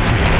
out.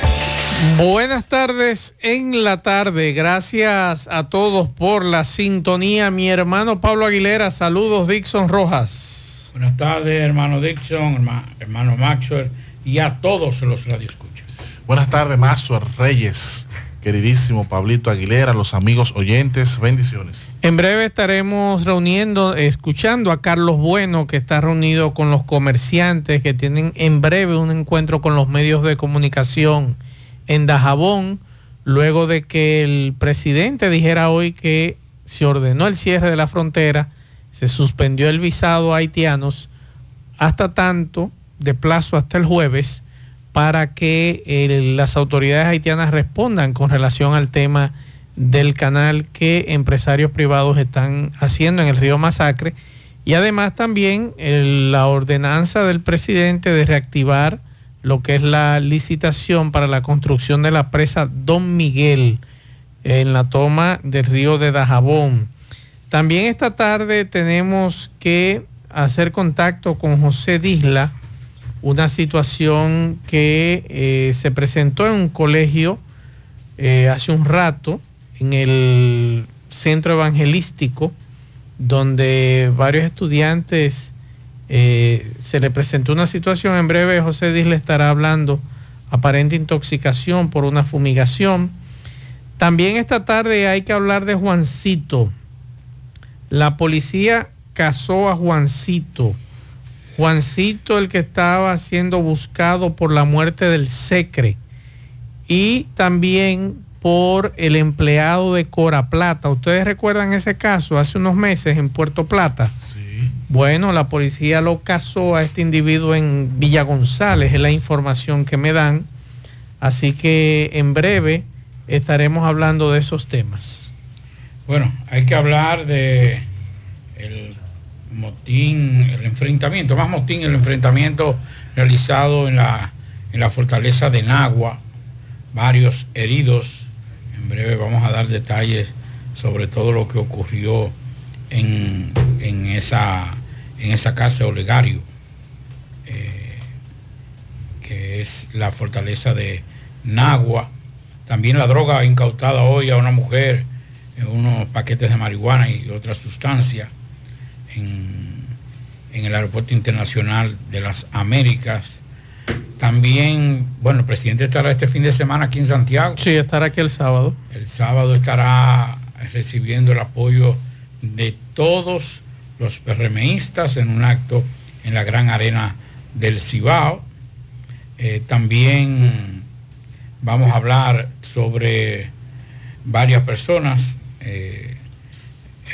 Buenas tardes en la tarde. Gracias a todos por la sintonía. Mi hermano Pablo Aguilera, saludos Dixon Rojas. Buenas tardes, hermano Dixon, herma- hermano Maxwell y a todos los radioescuchas. Buenas tardes, Maxwell Reyes, queridísimo Pablito Aguilera, los amigos oyentes, bendiciones. En breve estaremos reuniendo, escuchando a Carlos Bueno, que está reunido con los comerciantes, que tienen en breve un encuentro con los medios de comunicación en Dajabón, luego de que el presidente dijera hoy que se ordenó el cierre de la frontera, se suspendió el visado a haitianos hasta tanto, de plazo hasta el jueves, para que eh, las autoridades haitianas respondan con relación al tema del canal que empresarios privados están haciendo en el río Masacre. Y además también la ordenanza del presidente de reactivar lo que es la licitación para la construcción de la presa Don Miguel en la toma del río de Dajabón. También esta tarde tenemos que hacer contacto con José Disla, una situación que eh, se presentó en un colegio eh, hace un rato en el centro evangelístico, donde varios estudiantes eh, se le presentó una situación. En breve José Disla estará hablando aparente intoxicación por una fumigación. También esta tarde hay que hablar de Juancito. La policía casó a Juancito. Juancito, el que estaba siendo buscado por la muerte del Secre y también por el empleado de Cora Plata. ¿Ustedes recuerdan ese caso hace unos meses en Puerto Plata? Bueno, la policía lo casó a este individuo en Villa González, es la información que me dan. Así que en breve estaremos hablando de esos temas. Bueno, hay que hablar de el motín, el enfrentamiento, más motín, el enfrentamiento realizado en la, en la fortaleza de Nagua, varios heridos. En breve vamos a dar detalles sobre todo lo que ocurrió en, en esa, en esa casa Olegario, eh, que es la fortaleza de Nagua. También la droga incautada hoy a una mujer en unos paquetes de marihuana y otras sustancias en, en el Aeropuerto Internacional de las Américas. También, bueno, el presidente estará este fin de semana aquí en Santiago. Sí, estará aquí el sábado. El sábado estará recibiendo el apoyo de todos los PRMistas en un acto en la gran arena del Cibao. Eh, también vamos a hablar sobre varias personas. eh,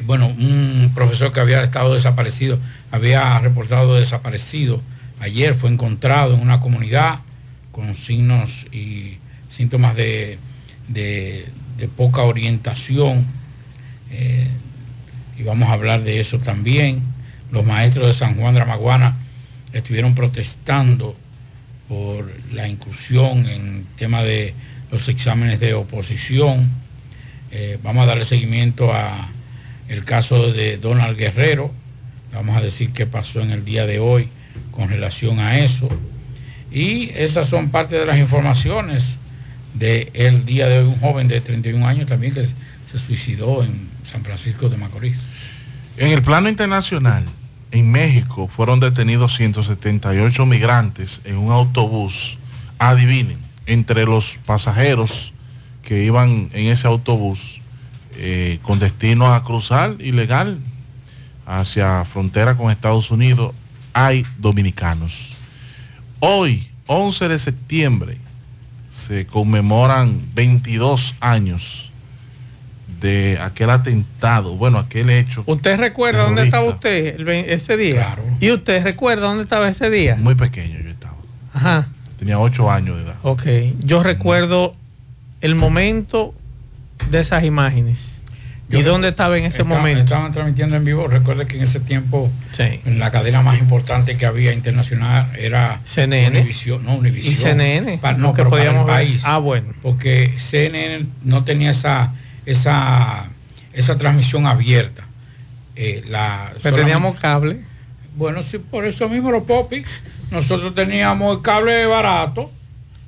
bueno, un profesor que había estado desaparecido, había reportado desaparecido. Ayer fue encontrado en una comunidad con signos y síntomas de, de- de poca orientación. eh, y vamos a hablar de eso también. Los maestros de San Juan de Maguana estuvieron protestando por la inclusión en tema de los exámenes de oposición. Eh, vamos a darle seguimiento a el caso de Donald Guerrero. Vamos a decir qué pasó en el día de hoy con relación a eso. Y esas son parte de las informaciones del día de hoy. Un joven de 31 años también que se suicidó en San Francisco de Macorís. En el plano internacional, en México fueron detenidos 178 migrantes en un autobús. Adivinen, entre los pasajeros que iban en ese autobús eh, con destino a cruzar ilegal hacia frontera con Estados Unidos, hay dominicanos. Hoy, 11 de septiembre, se conmemoran 22 años de aquel atentado, bueno, aquel hecho. ¿Usted recuerda dónde estaba usted el ese día? ¿Y usted recuerda dónde estaba ese día? Muy pequeño yo estaba. Ajá. Tenía ocho años de edad. Ok, yo recuerdo el momento de esas imágenes. ¿Y dónde estaba en ese momento? Estaban transmitiendo en vivo. Recuerde que en ese tiempo Sí. la cadena más importante que había internacional era CNN. Univisión, no Univisión. Y CNN, Pa- no, que pero para el podíamos ver. país. Ah, bueno. Porque CNN no tenía esa esa esa transmisión abierta. Eh, la, Pero teníamos cable. Bueno, sí, por eso mismo los popis. Nosotros teníamos el cable barato.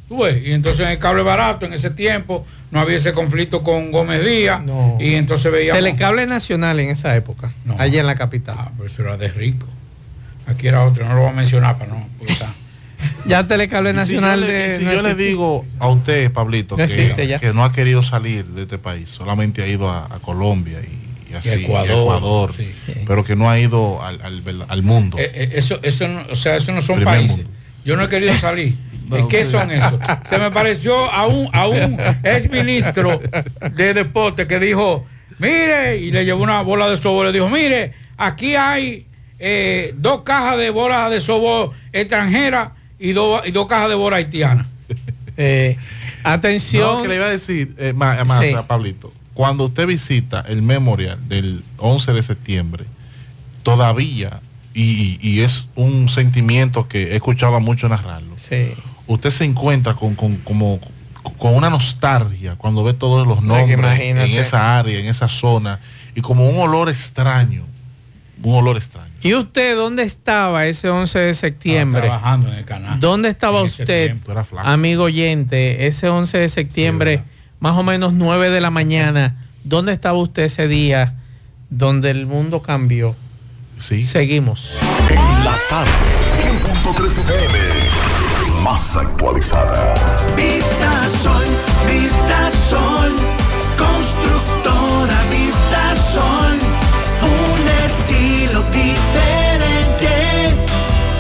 Tú ves, y entonces en el cable barato en ese tiempo no había ese conflicto con Gómez Díaz. No. Y entonces veíamos. Telecable nacional en esa época, No. allá en la capital. Ah, pero eso era de rico. Aquí era otro, no lo voy a mencionar para no. porque está- Ya Telecable Y si Nacional yo le, de. si no yo le digo a usted, Pablito, No que, existe ya. que no ha querido salir de este país, solamente ha ido a, a Colombia y, y así, y Ecuador, Ecuador, sí. pero que no ha ido al, al- al mundo. Eh, eh, eso, eso no, o sea, eso no son Primer países. mundo. Yo no he querido salir. No, ¿Qué son esos? Se me pareció a un, a un ex ministro de deporte que dijo, mire, y le llevó una bola de sobor, le dijo, mire, aquí hay eh, dos cajas de bolas de sobor extranjeras y, dos y dos cajas de bola haitiana. Eh, atención. No, que le iba a decir, eh, más, más, Sí. Pablito, cuando usted visita el memorial del 11 de septiembre, todavía, y, y es un sentimiento que he escuchado a muchos narrarlo, Sí. usted se encuentra con, con- como, con una nostalgia cuando ve todos los nombres en esa área, en esa zona, y como un olor extraño, un olor extraño. ¿Y usted dónde estaba ese 11 de Estaba septiembre? trabajando en el canal. ¿Dónde estaba usted, tiempo. Amigo oyente, ese 11 de septiembre, ¿verdad? más o menos 9 de la mañana? ¿Dónde estaba usted ese día donde el mundo cambió? Sí. Seguimos. En la tarde, 100.3 FM. Más actualizada. Vista Sol, Vista Sol,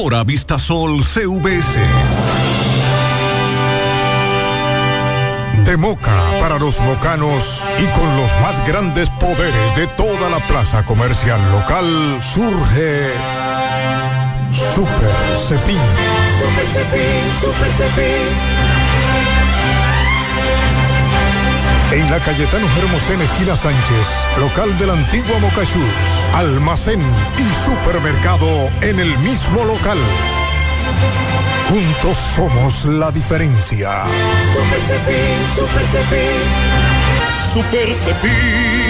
Constructora Vistasol CVS. De Moca para los mocanos y con los más grandes poderes de toda la plaza comercial local surge Super Cepín. Super Cepín, Super Cepín. En la Cayetano Hermosén, esquina Sánchez, local de la antigua Moca Shoes, almacén y supermercado en el mismo local. Juntos somos la diferencia. Super Cepín, Super Cepín. Super Cepín.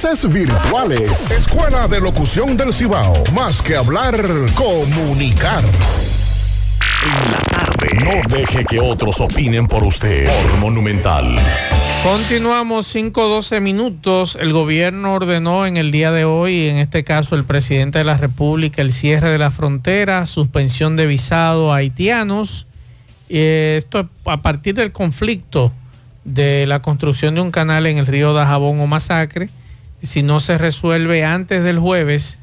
virtuales. Escuela de Locución del Cibao. Más que hablar, comunicar. En la tarde. No deje que otros opinen por usted. Por Monumental. Continuamos 5-12 minutos. El gobierno ordenó en el día de hoy, en este caso el presidente de la República, el cierre de la frontera, suspensión de visado a haitianos. Eh, esto a partir del conflicto de la construcción de un canal en el río Dajabón o Masacre. Si no se resuelve antes del jueves,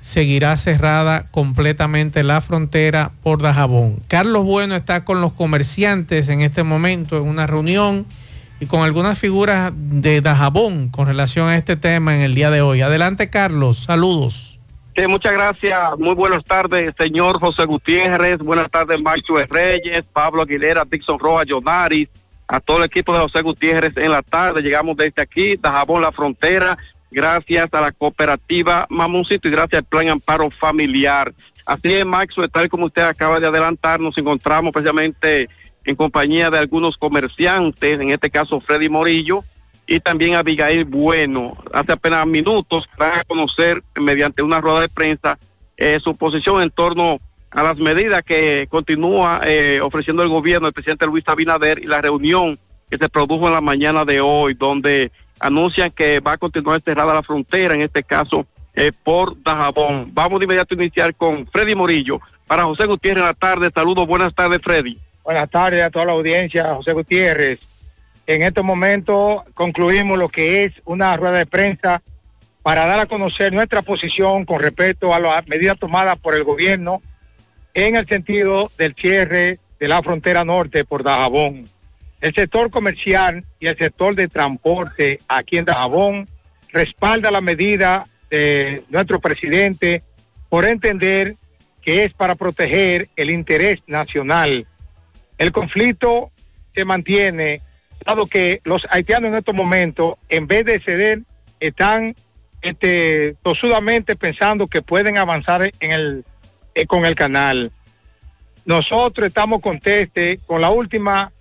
seguirá cerrada completamente la frontera por Dajabón. Carlos Bueno está con los comerciantes en este momento en una reunión y con algunas figuras de Dajabón con relación a este tema en el día de hoy. Adelante, Carlos. Saludos. Sí, muchas gracias. Muy buenas tardes, señor José Gutiérrez. Buenas tardes, Macho Reyes, Pablo Aguilera, Dixon Rojas, Jonaris, a todo el equipo de José Gutiérrez en la tarde. Llegamos desde aquí, Dajabón, la frontera, gracias a la cooperativa Mamoncito y gracias al Plan Amparo Familiar. Así es, Maxo, tal como usted acaba de adelantar, nos encontramos precisamente en compañía de algunos comerciantes, en este caso Freddy Morillo y también Abigail Bueno. Hace apenas minutos van a conocer mediante una rueda de prensa eh, su posición en torno a las medidas que continúa eh, ofreciendo el gobierno del presidente Luis Abinader y la reunión que se produjo en la mañana de hoy, donde anuncian que va a continuar cerrada la frontera, en este caso eh, por Dajabón. Vamos de inmediato a iniciar con Freddy Morillo. Para José Gutiérrez en la tarde, saludos, buenas tardes Freddy. Buenas tardes a toda la audiencia, José Gutiérrez. En estos momentos concluimos lo que es una rueda de prensa para dar a conocer nuestra posición con respecto a las medidas tomadas por el gobierno en el sentido del cierre de la frontera norte por Dajabón. El sector comercial y el sector de transporte aquí en Dajabón respalda la medida de nuestro presidente por entender que es para proteger el interés nacional. El conflicto se mantiene, dado que los haitianos en estos momentos, en vez de ceder, están este, tosudamente pensando que pueden avanzar en el, eh, con el canal. Nosotros estamos contestes con la última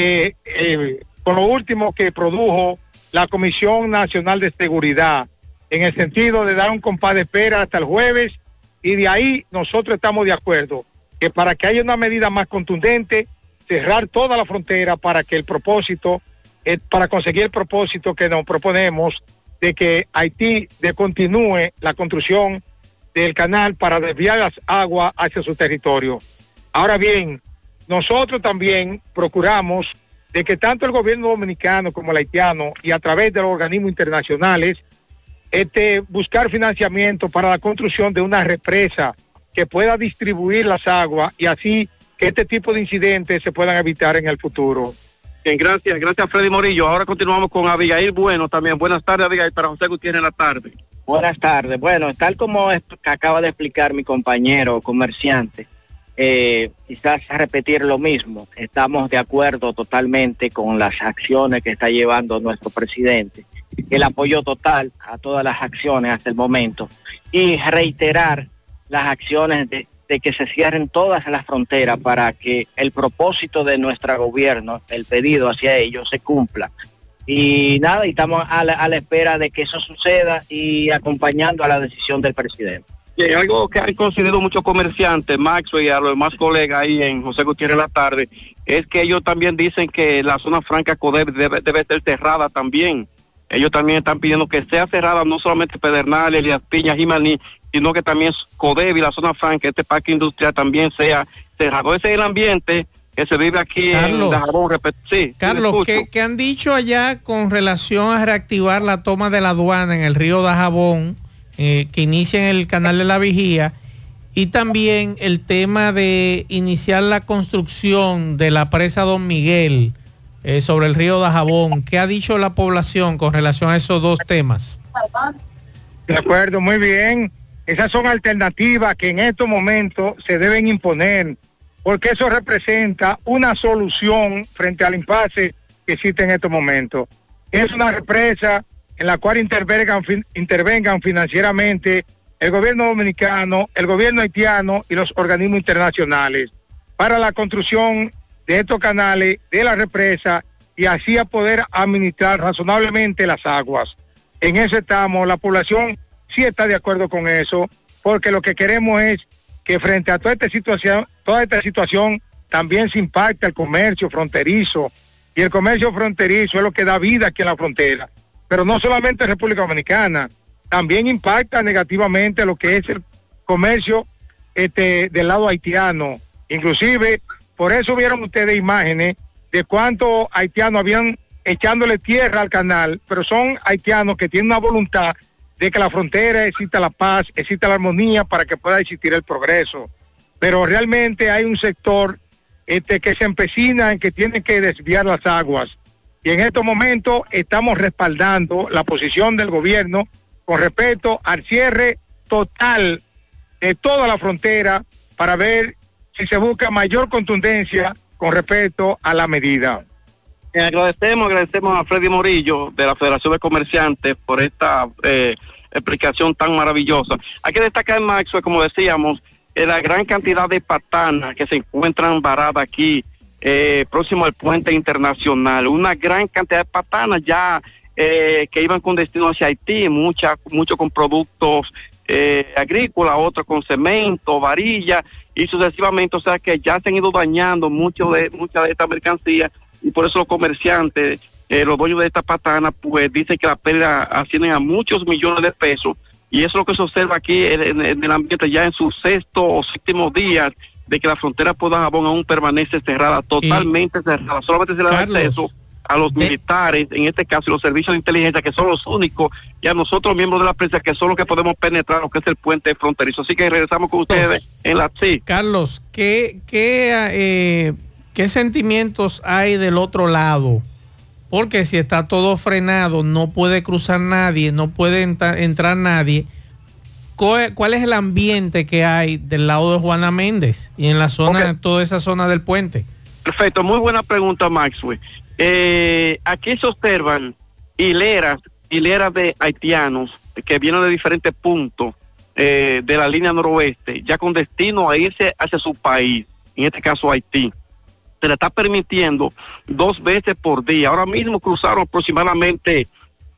eh, eh, con lo último que produjo la Comisión Nacional de Seguridad, en el sentido de dar un compás de espera hasta el jueves, y de ahí nosotros estamos de acuerdo que para que haya una medida más contundente, cerrar toda la frontera para que el propósito, eh, para conseguir el propósito que nos proponemos de que Haití continúe la construcción del canal para desviar las aguas hacia su territorio. Ahora bien, nosotros también procuramos de que tanto el gobierno dominicano como el haitiano y a través de los organismos internacionales este, buscar financiamiento para la construcción de una represa que pueda distribuir las aguas y así que este tipo de incidentes se puedan evitar en el futuro. Bien, gracias, gracias Freddy Morillo. Ahora continuamos con Abigail Bueno también. Buenas tardes Abigail, para José Gutiérrez en la tarde. Buenas tardes. Bueno, tal como acaba de explicar mi compañero comerciante, eh, quizás repetir lo mismo. Estamos de acuerdo totalmente con las acciones que está llevando nuestro presidente, el apoyo total a todas las acciones hasta el momento y reiterar las acciones de, que se cierren todas las fronteras para que el propósito de nuestro gobierno, el pedido hacia ellos, se cumpla. Y nada, estamos a la espera de que eso suceda y acompañando a la decisión del presidente. Que algo que han considerado muchos comerciantes, Maxwell y a los demás colegas ahí en José Gutiérrez la tarde, es que ellos también dicen que la zona franca Codeb debe, debe ser cerrada también. Ellos también están pidiendo que sea cerrada no solamente Pedernales, Elías Piñas, Jimaní, sino que también Codeb y la zona franca, este parque industrial también sea cerrado. Ese es el ambiente que se vive aquí Carlos. en Dajabón. Sí, Carlos, sí, ¿qué, escucho. qué han dicho allá con relación a reactivar la toma de la aduana en el río Dajabón, eh, que inicia en el canal de la Vigía, y también el tema de iniciar la construcción de la presa Don Miguel eh, sobre el río Dajabón? ¿Qué ha dicho la población con relación a esos dos temas? De acuerdo, muy bien. Esas son alternativas que en estos momentos se deben imponer, porque eso representa una solución frente al impasse que existe en estos momentos. Es una represa en la cual intervengan, intervengan financieramente el gobierno dominicano, el gobierno haitiano y los organismos internacionales para la construcción de estos canales, de la represa y así a poder administrar razonablemente las aguas. En eso estamos, la población sí está de acuerdo con eso, porque lo que queremos es que frente a toda esta situación, toda esta situación también se impacta el comercio fronterizo y el comercio fronterizo es lo que da vida aquí en la frontera. Pero no solamente en República Dominicana, también impacta negativamente lo que es el comercio este, del lado haitiano. Inclusive, por eso vieron ustedes imágenes de cuántos haitianos habían echándole tierra al canal, pero son haitianos que tienen una voluntad de que la frontera exista la paz, exista la armonía para que pueda existir el progreso. Pero realmente hay un sector este, que se empecina en que tiene que desviar las aguas. Y en estos momentos estamos respaldando la posición del gobierno con respecto al cierre total de toda la frontera para ver si se busca mayor contundencia con respecto a la medida. Eh, agradecemos, agradecemos a Freddy Morillo de la Federación de Comerciantes por esta eh, explicación tan maravillosa. Hay que destacar, Maxwell, como decíamos, eh, la gran cantidad de patanas que se encuentran varadas aquí, eh, próximo al puente internacional. Una gran cantidad de patanas ya eh, que iban con destino hacia Haití, muchas, mucho con productos eh, agrícolas, otros con cemento, varilla y sucesivamente, o sea que ya se han ido dañando mucho de, muchas de estas mercancías y por eso los comerciantes, eh, los dueños de esta patana, pues dicen que la pérdida ascienden a muchos millones de pesos. Y eso es lo que se observa aquí en, en- en el ambiente ya en su sexto o séptimo día de que la frontera por Dajabón aún permanece cerrada, totalmente cerrada, solamente se le da Carlos, acceso a los militares, en este caso y los servicios de inteligencia, que son los únicos, y a nosotros miembros de la prensa, que son los que podemos penetrar lo que es el puente fronterizo. Así que regresamos con ustedes en la sí. Carlos, ¿qué, qué, eh, ¿qué sentimientos hay del otro lado? Porque si está todo frenado, no puede cruzar nadie, no puede entra- entrar nadie. ¿Cuál es el ambiente que hay del lado de Juana Méndez y en la zona, toda esa zona del puente? Perfecto, muy buena pregunta, Maxwell. Eh, aquí se observan hileras, hileras de haitianos que vienen de diferentes puntos eh, de la línea noroeste, ya con destino a irse hacia su país, en este caso Haití. Se le está permitiendo dos veces por día. Ahora mismo cruzaron aproximadamente,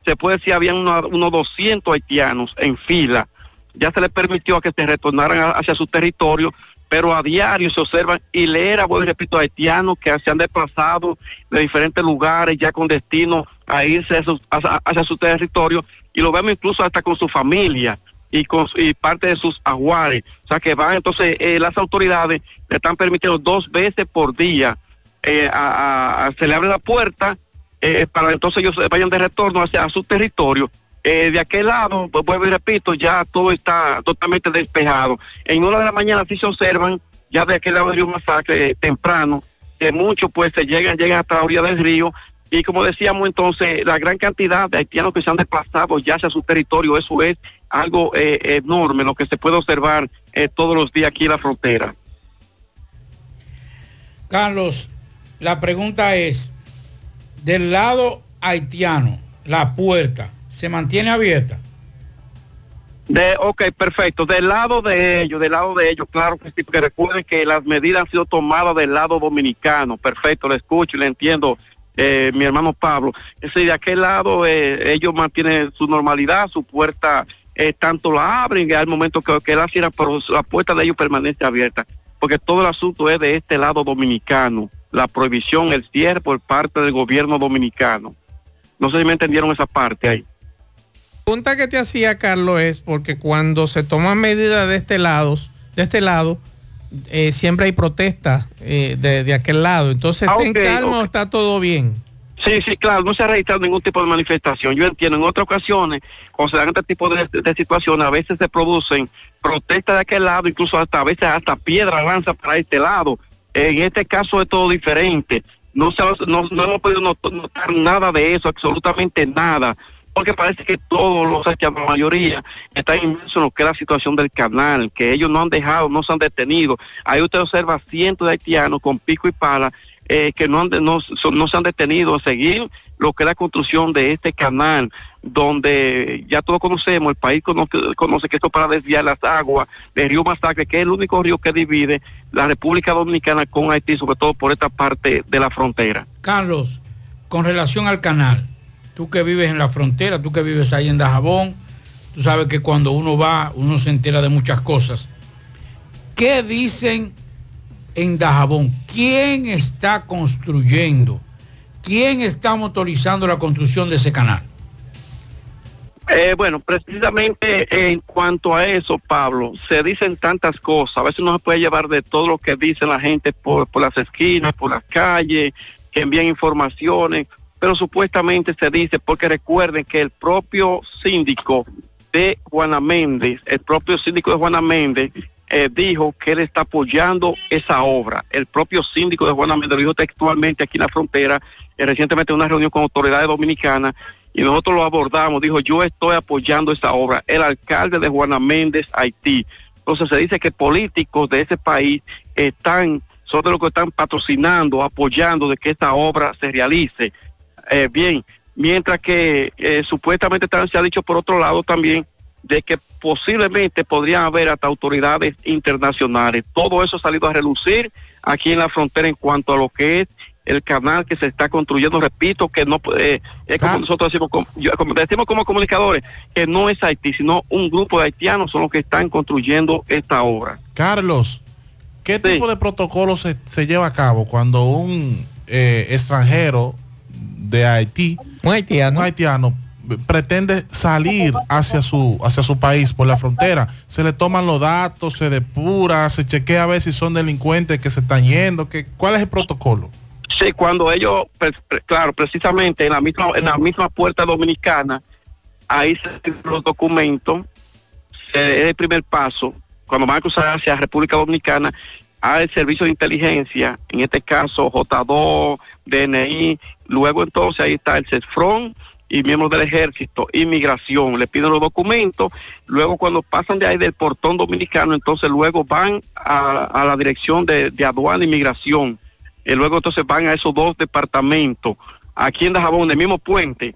se puede decir, habían una- unos 200 haitianos en fila. Ya se les permitió a que se retornaran hacia su territorio, pero a diario se observan hileras, vuelvo y repito, haitianos que se han desplazado de diferentes lugares ya con destino a irse hacia, su territorio y lo vemos incluso hasta con su familia y con y parte de sus aguares. O sea que van entonces eh, las autoridades le están permitiendo dos veces por día eh, a- se le abre la puerta eh, para entonces ellos vayan de retorno hacia su territorio. Eh, de aquel lado, pues, vuelvo y repito, ya todo está totalmente despejado. En una de la mañana sí se observan, ya de aquel lado del río Masacre, eh, temprano, que muchos pues se llegan, llegan hasta la orilla del río. Y como decíamos entonces, la gran cantidad de haitianos que se han desplazado ya hacia su territorio, eso es algo eh, enorme, lo que se puede observar todos los días aquí en la frontera. Carlos, la pregunta es, del lado haitiano, la puerta, ¿se mantiene abierta? De, ok, perfecto. Del lado de ellos, del lado de ellos, claro que sí, porque recuerden que las medidas han sido tomadas del lado dominicano. Perfecto, le escucho y le entiendo, eh, mi hermano Pablo. Es de aquel lado eh, ellos mantienen su normalidad, su puerta eh, tanto la abren al momento que, que la cierran, pero la puerta de ellos permanece abierta, porque todo el asunto es de este lado dominicano, la prohibición, el cierre por parte del gobierno dominicano. No sé si me entendieron esa parte ahí. La pregunta que te hacía Carlos es porque cuando se toman medidas de este lado, de este lado, eh, siempre hay protestas eh, de, de aquel lado. Entonces, Ah, ¿está en calma o está todo bien? Sí, sí, claro, no se ha registrado ningún tipo de manifestación. Yo entiendo, en otras ocasiones, cuando se dan este tipo de, de situaciones, a veces se producen protestas de aquel lado, incluso hasta a veces hasta piedra lanza para este lado. En este caso es todo diferente. No, se, no, no hemos podido not- notar nada de eso, absolutamente nada. Porque parece que todos los haitianos, la mayoría, están inmersos en lo que es la situación del canal, que ellos no han dejado, no se han detenido. Ahí usted observa cientos de haitianos con pico y pala eh, que no, han no, se han detenido a seguir lo que es la construcción de este canal, donde ya todos conocemos, el país conoce, conoce que esto para desviar las aguas del río Masacre, que es el único río que divide la República Dominicana con Haití, sobre todo por esta parte de la frontera. Carlos, con relación al canal, tú que vives en la frontera, tú que vives ahí en Dajabón, tú sabes que cuando uno va, uno se entera de muchas cosas. ¿Qué dicen en Dajabón? ¿Quién está construyendo? ¿Quién está motorizando la construcción de ese canal? Eh, bueno, precisamente en cuanto a eso, Pablo, se dicen tantas cosas. A veces no se puede llevar de todo lo que dice la gente por, por las esquinas, por las calles, que envían informaciones, pero supuestamente se dice, porque recuerden que el propio síndico de Juana Méndez, el propio síndico de Juana Méndez, eh, dijo que él está apoyando esa obra. El propio síndico de Juana Méndez lo dijo textualmente aquí en la frontera, eh, recientemente en una reunión con autoridades dominicanas, y nosotros lo abordamos, dijo, yo estoy apoyando esa obra. El alcalde de Juana Méndez, Haití. Entonces se dice que políticos de ese país están, son de los que están patrocinando, apoyando de que esta obra se realice. Eh, bien, mientras que eh, supuestamente se ha dicho por otro lado también de que posiblemente podrían haber hasta autoridades internacionales. Todo eso ha salido a relucir aquí en la frontera en cuanto a lo que es el canal que se está construyendo, repito, que no puede, es como nosotros decimos como, yo- decimos como comunicadores, que no es Haití, sino un grupo de haitianos son los que están construyendo esta obra. Carlos, ¿qué tipo de protocolo se, se lleva a cabo cuando un eh, extranjero de Haití, un haitiano, pretende salir hacia su hacia su país por la frontera? Se le toman los datos, se depura, se chequea a ver si son delincuentes que se están yendo. Que, ¿Cuál es el protocolo? Sí, cuando ellos, pues, claro, precisamente en la misma en la misma puerta dominicana, ahí se los documentos, se- es el primer paso. Cuando van a cruzar hacia República Dominicana, al servicio de inteligencia, en este caso J2, DNI, luego entonces ahí está el CESFRON y miembros del ejército, inmigración, le piden los documentos, luego cuando pasan de ahí del portón dominicano, entonces luego van a, la dirección de, de aduana e inmigración, y luego entonces van a esos dos departamentos, aquí en Dajabón, en el mismo puente.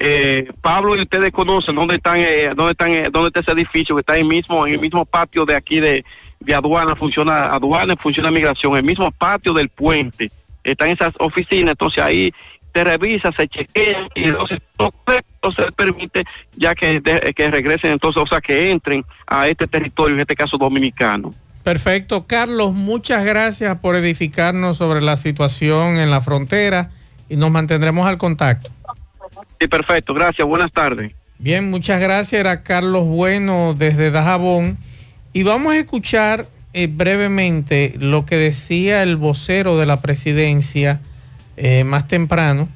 Eh, Pablo y ustedes conocen dónde están, eh, dónde están, eh, dónde está ese edificio que está el mismo, en el mismo patio de aquí de, de aduana, funciona aduana, funciona migración, el mismo patio del puente. Están esas oficinas, entonces ahí se revisa, se chequea y entonces todo esto se permite ya que, de- que regresen entonces, o sea, que entren a este territorio, en este caso dominicano. Perfecto. Carlos, muchas gracias por edificarnos sobre la situación en la frontera y nos mantendremos al contacto. Sí, perfecto, gracias, buenas tardes. Bien, muchas gracias. Era Carlos Bueno desde Dajabón. Y vamos a escuchar eh, brevemente lo que decía el vocero de la presidencia eh, más temprano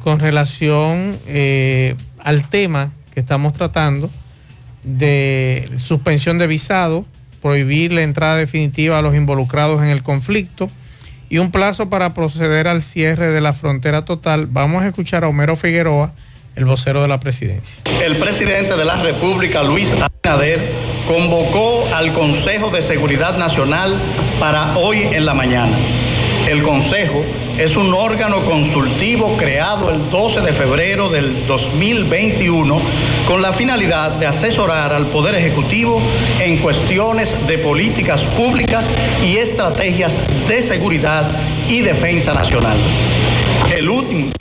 con relación eh, al tema que estamos tratando de suspensión de visado, prohibir la entrada definitiva a los involucrados en el conflicto y un plazo para proceder al cierre de la frontera total. Vamos a escuchar a Homero Figueroa, el vocero de la presidencia. El presidente de la República, Luis Abinader, convocó al Consejo de Seguridad Nacional para hoy en la mañana. El Consejo es un órgano consultivo creado el 12 de febrero del 2021 con la finalidad de asesorar al Poder Ejecutivo en cuestiones de políticas públicas y estrategias de seguridad y defensa nacional. El,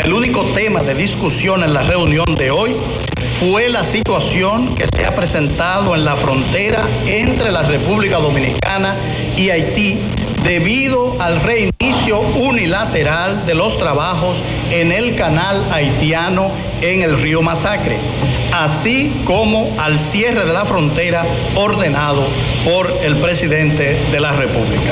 el único tema de discusión en la reunión de hoy fue la situación que se ha presentado en la frontera entre la República Dominicana y Haití debido al reinicio unilateral de los trabajos en el canal haitiano en el río Masacre, así como al cierre de la frontera ordenado por el presidente de la República.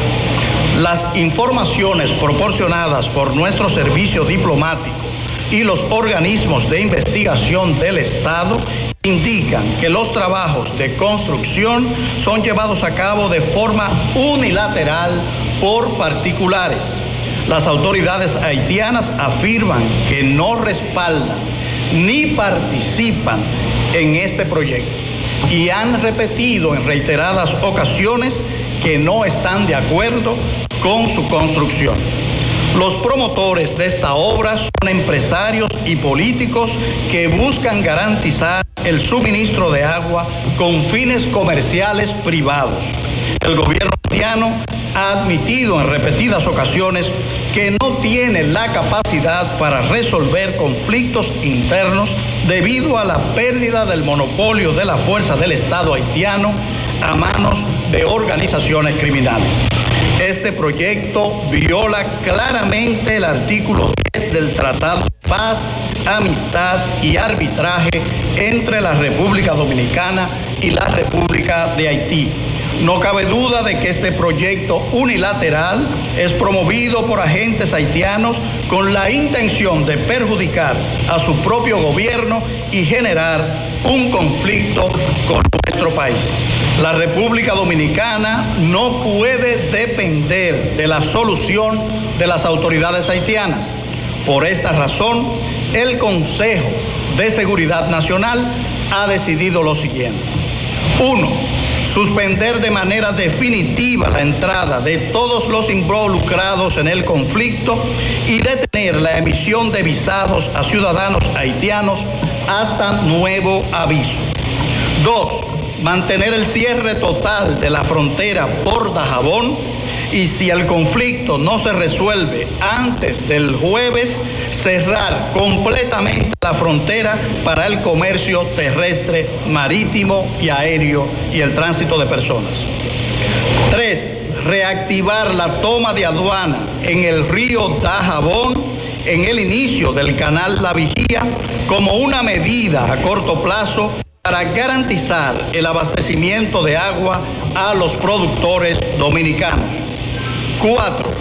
Las informaciones proporcionadas por nuestro servicio diplomático y los organismos de investigación del Estado indican que los trabajos de construcción son llevados a cabo de forma unilateral por particulares. Las autoridades haitianas afirman que no respaldan ni participan en este proyecto y han repetido en reiteradas ocasiones que no están de acuerdo con su construcción. Los promotores de esta obra son empresarios y políticos que buscan garantizar el suministro de agua con fines comerciales privados. El gobierno haitiano ha admitido en repetidas ocasiones que no tiene la capacidad para resolver conflictos internos debido a la pérdida del monopolio de la fuerza del Estado haitiano a manos de organizaciones criminales. Este proyecto viola claramente el artículo 10 del Tratado de Paz, Amistad y Arbitraje entre la República Dominicana y la República de Haití. No cabe duda de que este proyecto unilateral es promovido por agentes haitianos con la intención de perjudicar a su propio gobierno y generar un conflicto con nuestro país. La República Dominicana no puede depender de la solución de las autoridades haitianas. Por esta razón, el Consejo de Seguridad Nacional ha decidido lo siguiente. Uno, suspender de manera definitiva la entrada de todos los involucrados en el conflicto y detener la emisión de visados a ciudadanos haitianos hasta nuevo aviso. Dos, mantener el cierre total de la frontera por Dajabón y si el conflicto no se resuelve antes del jueves, cerrar completamente la frontera para el comercio terrestre, marítimo y aéreo y el tránsito de personas. Tres, reactivar la toma de aduana en el río Dajabón en el inicio del canal La Vigía como una medida a corto plazo para garantizar el abastecimiento de agua a los productores dominicanos. Cuatro,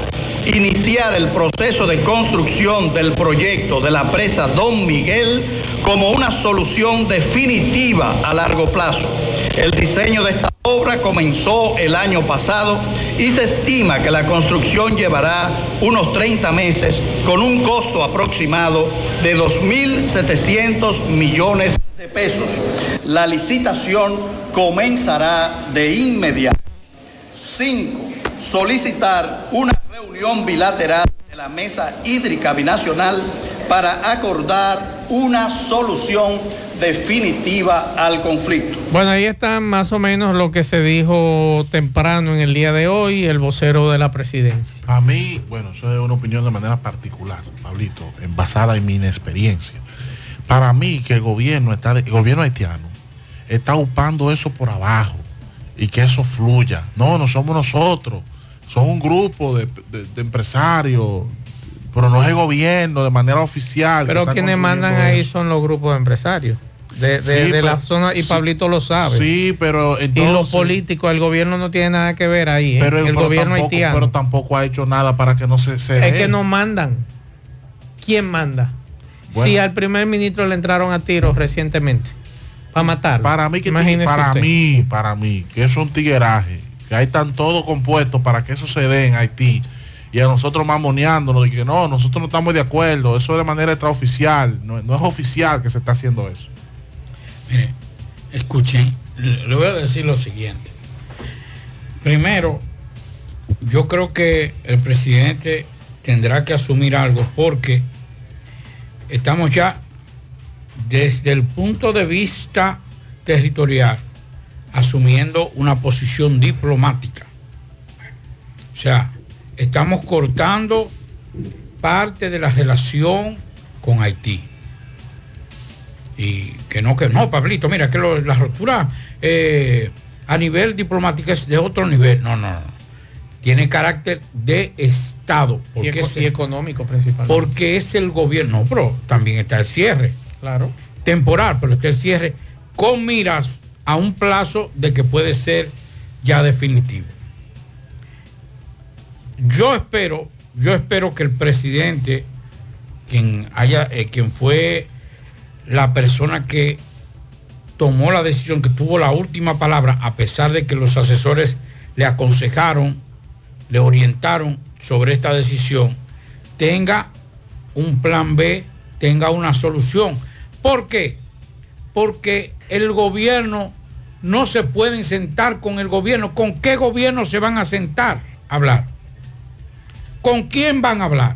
iniciar el proceso de construcción del proyecto de la presa Don Miguel como una solución definitiva a largo plazo. El diseño de esta obra comenzó el año pasado y se estima que la construcción llevará unos 30 meses con un costo aproximado de 2.700 millones de pesos. La licitación comenzará de inmediato. 5. Solicitar una reunión bilateral de la Mesa Hídrica Binacional para acordar una solución definitiva al conflicto. Bueno, ahí está más o menos lo que se dijo temprano en el día de hoy, el vocero de la presidencia. A mí, bueno, eso es una opinión de manera particular, Pablito, en- basada en mi inexperiencia. Para mí que el gobierno está, el gobierno haitiano está upando eso por abajo y que eso fluya. No, no somos nosotros, son un grupo de, de- de empresarios, pero no es el gobierno de manera oficial. Pero quienes mandan ahí eso. son los grupos de empresarios. De, de- Sí, de pero- la zona, y sí. Pablito lo sabe. Sí, pero y los entonces- políticos, el gobierno no tiene nada que ver ahí. ¿eh? Pero, el pero gobierno tampoco, haitiano. pero tampoco ha hecho nada para que no se, se es dé. que no mandan. ¿Quién manda? Bueno. Si al primer ministro le entraron a tiros recientemente para matarlo. Para mí, que Imagínese para usted. mí, para mí, que eso es un tigueraje, que ahí están todos compuestos para que eso se dé en Haití. Y a nosotros mamoneándonos de que no, nosotros no estamos de acuerdo, eso es de manera extraoficial, no, no es oficial que se está haciendo eso. Mire, escuchen, le voy a decir lo siguiente. Primero, yo creo que el presidente tendrá que asumir algo porque estamos ya desde el punto de vista territorial asumiendo una posición diplomática. O sea, estamos cortando parte de la relación con Haití. Y que no, que no, Pablito, mira, que lo- la ruptura eh, a nivel diplomático es de otro nivel. No, no, no. Tiene carácter de Estado. Y, Porque, eco- es, y económico principalmente. porque es el gobierno. No, pero también está el cierre. Claro. Temporal, pero está el cierre con miras a un plazo de que puede ser ya definitivo. Yo espero, yo espero que el presidente, quien haya, eh, quien fue la persona que tomó la decisión, que tuvo la última palabra, a pesar de que los asesores le aconsejaron, le orientaron sobre esta decisión, tenga un plan B, tenga una solución. ¿Por qué? Porque el gobierno no se pueden sentar con el gobierno. ¿Con qué gobierno se van a sentar a hablar? ¿Con quién van a hablar?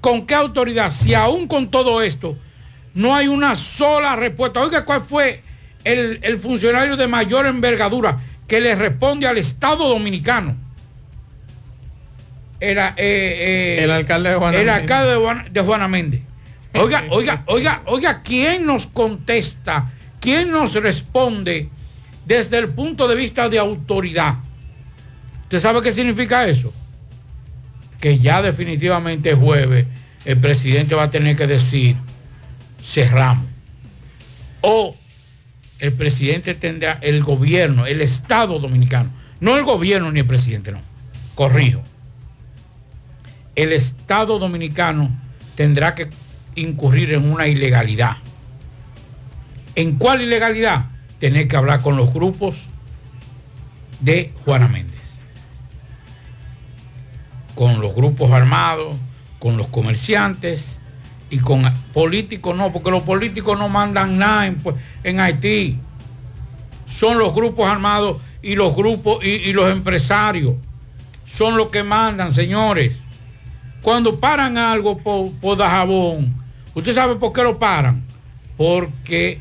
¿Con qué autoridad? Si aún con todo esto no hay una sola respuesta. Oiga, ¿cuál fue el, el funcionario de mayor envergadura que le responde al Estado dominicano? Era, eh, eh, El alcalde de Juana El Méndez. alcalde de Juana, de Juana Méndez. Oiga, oiga, oiga, oiga, ¿quién nos contesta? ¿Quién nos responde desde el punto de vista de autoridad? ¿Usted sabe qué significa eso? Que ya definitivamente jueves el presidente va a tener que decir, cerramos. O el presidente tendrá, el gobierno, el Estado dominicano, no el gobierno ni el presidente, no, corrijo. El Estado dominicano tendrá que incurrir en una ilegalidad. ¿En cuál ilegalidad? Tener que hablar con los grupos de Juana Méndez. Con los grupos armados, con los comerciantes y con políticos no, porque los políticos no mandan nada en, pues, Haití. Son los grupos armados y los grupos y, y los empresarios. Son los que mandan, señores. Cuando paran algo por, por Dajabón, ¿usted sabe por qué lo paran? Porque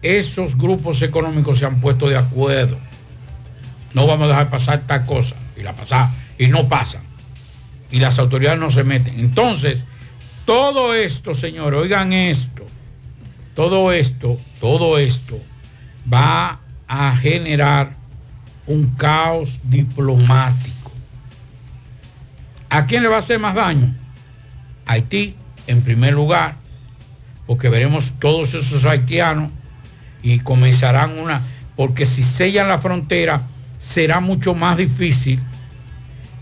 esos grupos económicos se han puesto de acuerdo. No vamos a dejar pasar tal cosa. Y la pasan. Y no pasan. Y las autoridades no se meten. Entonces, todo esto, señores, oigan esto. Todo esto, todo esto va a generar un caos diplomático. ¿A quién le va a hacer más daño? Haití, en primer lugar, porque veremos todos esos haitianos y comenzarán una, porque si sellan la frontera, será mucho más difícil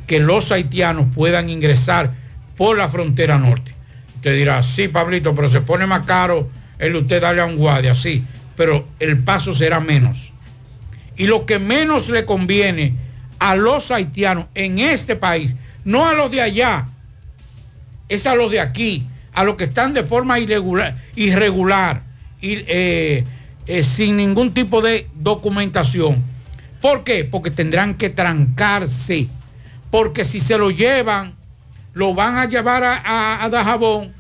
que los haitianos puedan ingresar por la frontera norte. Usted dirá, sí, Pablito, pero se pone más caro el usted darle a un guardia, sí, pero el paso será menos. Y lo que menos le conviene a los haitianos en este país, no a los de allá, es a los de aquí, a los que están de forma irregular, irregular eh, eh, sin ningún tipo de documentación. ¿Por qué? Porque tendrán que trancarse. Porque si se lo llevan, lo van a llevar a, a, a Dajabón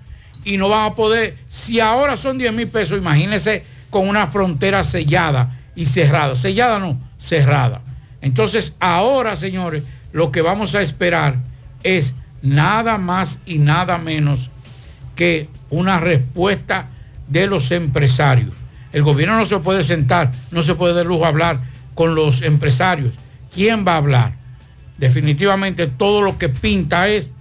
y no van a poder. Si ahora son 10 mil pesos, imagínense con una frontera sellada y cerrada. Sellada no, cerrada. Entonces, ahora, señores, lo que vamos a esperar es nada más y nada menos que una respuesta de los empresarios. El gobierno no se puede sentar, no se puede de lujo hablar con los empresarios. ¿Quién va a hablar? Definitivamente todo lo que pinta es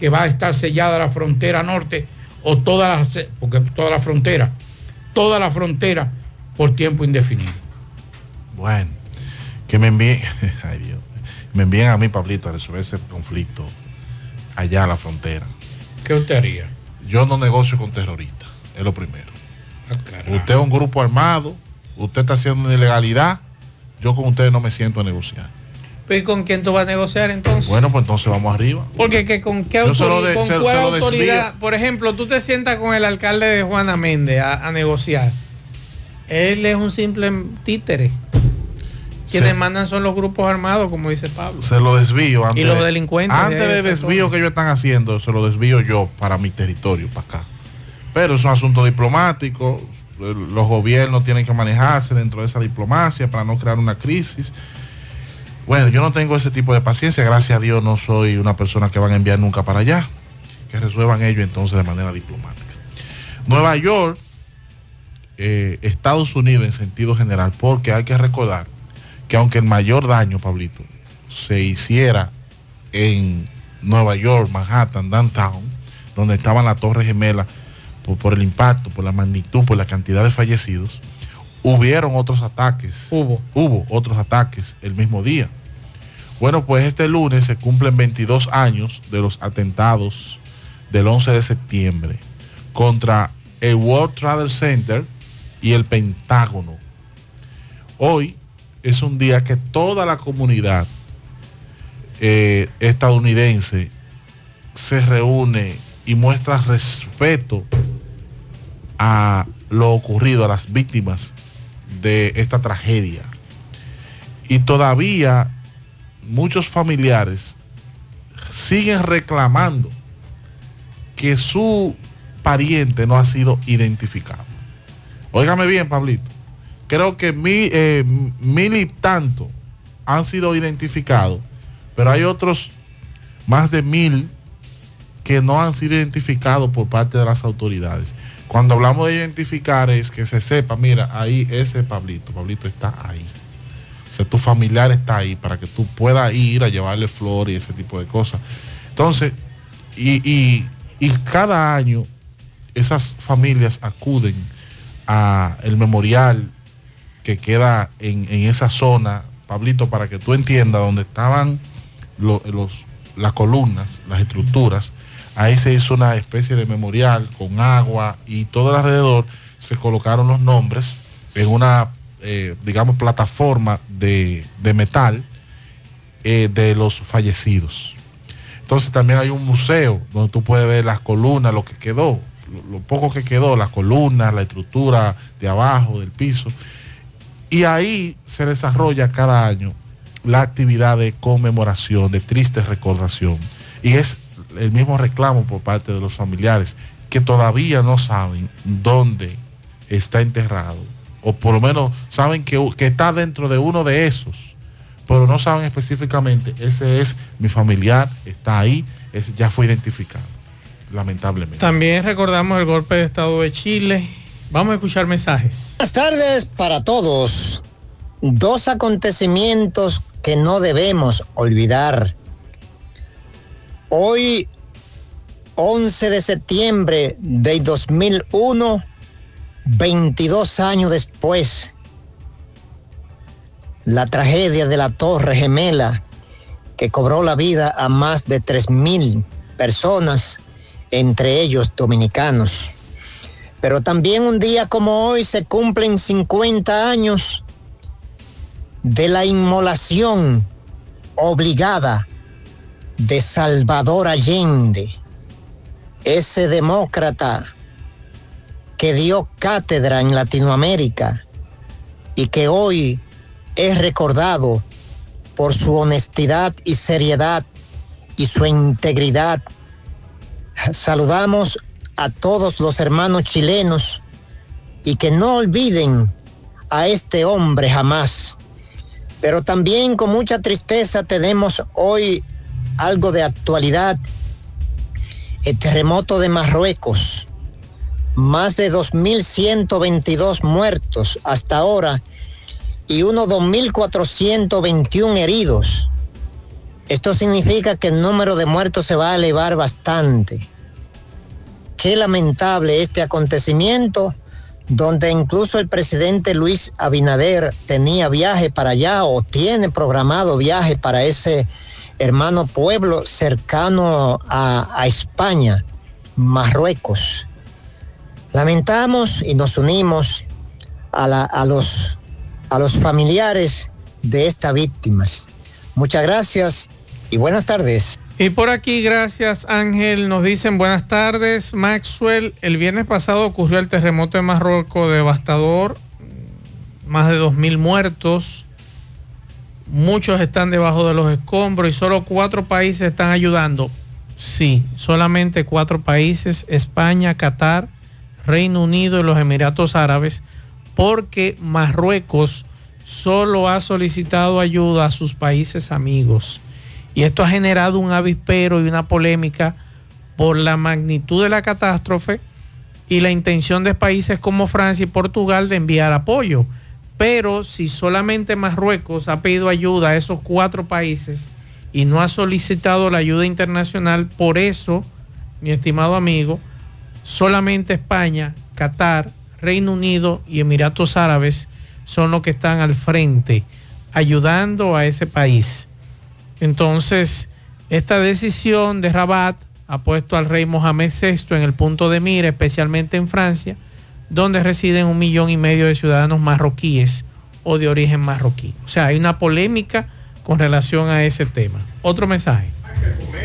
que va a estar sellada la frontera norte o toda la, porque toda la frontera, toda la frontera por tiempo indefinido. Bueno, que me envíen, ay Dios, me envíen a mí, Pablito, a resolver ese conflicto allá a la frontera. ¿Qué usted haría? Yo no negocio con terroristas, es lo primero. Ah, usted es un grupo armado, usted está haciendo una ilegalidad, yo con ustedes no me siento a negociar. ¿Y con quién tú vas a negociar entonces? Bueno, pues entonces vamos arriba. Porque que con qué autoridad, de- con se- cuál se lo autoridad, por ejemplo, tú te sientas con el alcalde de Juana Méndez a, a negociar. Él es un simple títere. Quienes Se- mandan son los grupos armados, como dice Pablo. Se lo desvío antes. Y los de- delincuentes Antes de de esa desvío que ellos están haciendo, se lo desvío yo para mi territorio, para acá. Pero es un asunto diplomático. eh, Los gobiernos tienen que manejarse dentro de esa diplomacia para no crear una crisis. Bueno, yo no tengo ese tipo de paciencia. Gracias a Dios no soy una persona que van a enviar nunca para allá. Que resuelvan ellos entonces de manera diplomática. Nueva York, eh, Estados Unidos en sentido general, porque hay que recordar que aunque el mayor daño, Pablito, se hiciera en Nueva York, Manhattan, downtown, donde estaban las torres gemelas, por, por el impacto, por la magnitud, por la cantidad de fallecidos, hubieron otros ataques. Hubo. Hubo otros ataques el mismo día. Bueno, pues este lunes se cumplen 22 años de los atentados del 11 de septiembre contra el World Trade Center y el Pentágono. Hoy es un día que toda la comunidad eh, estadounidense se reúne y muestra respeto a lo ocurrido, a las víctimas de esta tragedia. Y todavía muchos familiares siguen reclamando que su pariente no ha sido identificado. Óigame bien, Pablito. Creo que eh, mil y tanto han sido identificados, pero hay otros más de mil que no han sido identificados por parte de las autoridades. Cuando hablamos de identificar es que se sepa, mira, ahí ese Pablito, Pablito está ahí. O sea, tu familiar está ahí para que tú puedas ir a llevarle flor y ese tipo de cosas. Entonces, y, y- y cada año esas familias acuden a el memorial que queda en, en esa zona, Pablito, para que tú entiendas dónde estaban lo- los, las columnas, las estructuras. Ahí se hizo una especie de memorial con agua y todo alrededor se colocaron los nombres en una, eh, digamos, plataforma de, de metal eh, de los fallecidos. Entonces también hay un museo donde tú puedes ver las columnas, lo que quedó, lo poco que quedó, las columnas, la estructura de abajo, del piso. Y ahí se desarrolla cada año la actividad de conmemoración, de triste recordación. Y es el mismo reclamo por parte de los familiares que todavía no saben dónde está enterrado. O por lo menos saben que, que está dentro de uno de esos, pero no saben específicamente, ese es mi familiar, está ahí, ya fue identificado, lamentablemente. También recordamos el golpe de Estado de Chile. Vamos a escuchar mensajes. Buenas tardes para todos. Dos acontecimientos que no debemos olvidar. Hoy, 11 de septiembre de 2001, 22 años después, la tragedia de la Torre Gemela que cobró la vida a más de 3.000 personas, entre ellos dominicanos. Pero también un día como hoy se cumplen 50 años de la inmolación obligada de Salvador Allende, ese demócrata que dio cátedra en Latinoamérica y que hoy es recordado por su honestidad y seriedad y su integridad. Saludamos a todos los hermanos chilenos y que no olviden a este hombre jamás. Pero también con mucha tristeza tenemos hoy algo de actualidad. El terremoto de Marruecos. Más de 2.122 muertos hasta ahora y unos 2.421 heridos. Esto significa que el número de muertos se va a elevar bastante. Qué lamentable este acontecimiento, donde incluso el presidente Luis Abinader tenía viaje para allá o tiene programado viaje para ese hermano pueblo cercano a, España, Marruecos. Lamentamos y nos unimos a, a los, a los familiares de estas víctimas. Muchas gracias y buenas tardes. Y por aquí, gracias Ángel, nos dicen buenas tardes. Maxwell, el viernes pasado ocurrió el terremoto de Marruecos devastador, más de 2.000 muertos, muchos están debajo de los escombros y solo cuatro países están ayudando. Sí, solamente cuatro países, España, Qatar, Reino Unido y los Emiratos Árabes, porque Marruecos solo ha solicitado ayuda a sus países amigos. Y esto ha generado un avispero y una polémica por la magnitud de la catástrofe y la intención de países como Francia y Portugal de enviar apoyo. Pero si solamente Marruecos ha pedido ayuda a esos cuatro países y no ha solicitado la ayuda internacional, por eso, mi estimado amigo, solamente España, Qatar, Reino Unido y Emiratos Árabes son los que están al frente ayudando a ese país. Entonces, esta decisión de Rabat ha puesto al rey Mohamed VI en el punto de mira, especialmente en Francia, donde residen un millón y medio de ciudadanos marroquíes o de origen marroquí. O sea, hay una polémica con relación a ese tema. Otro mensaje.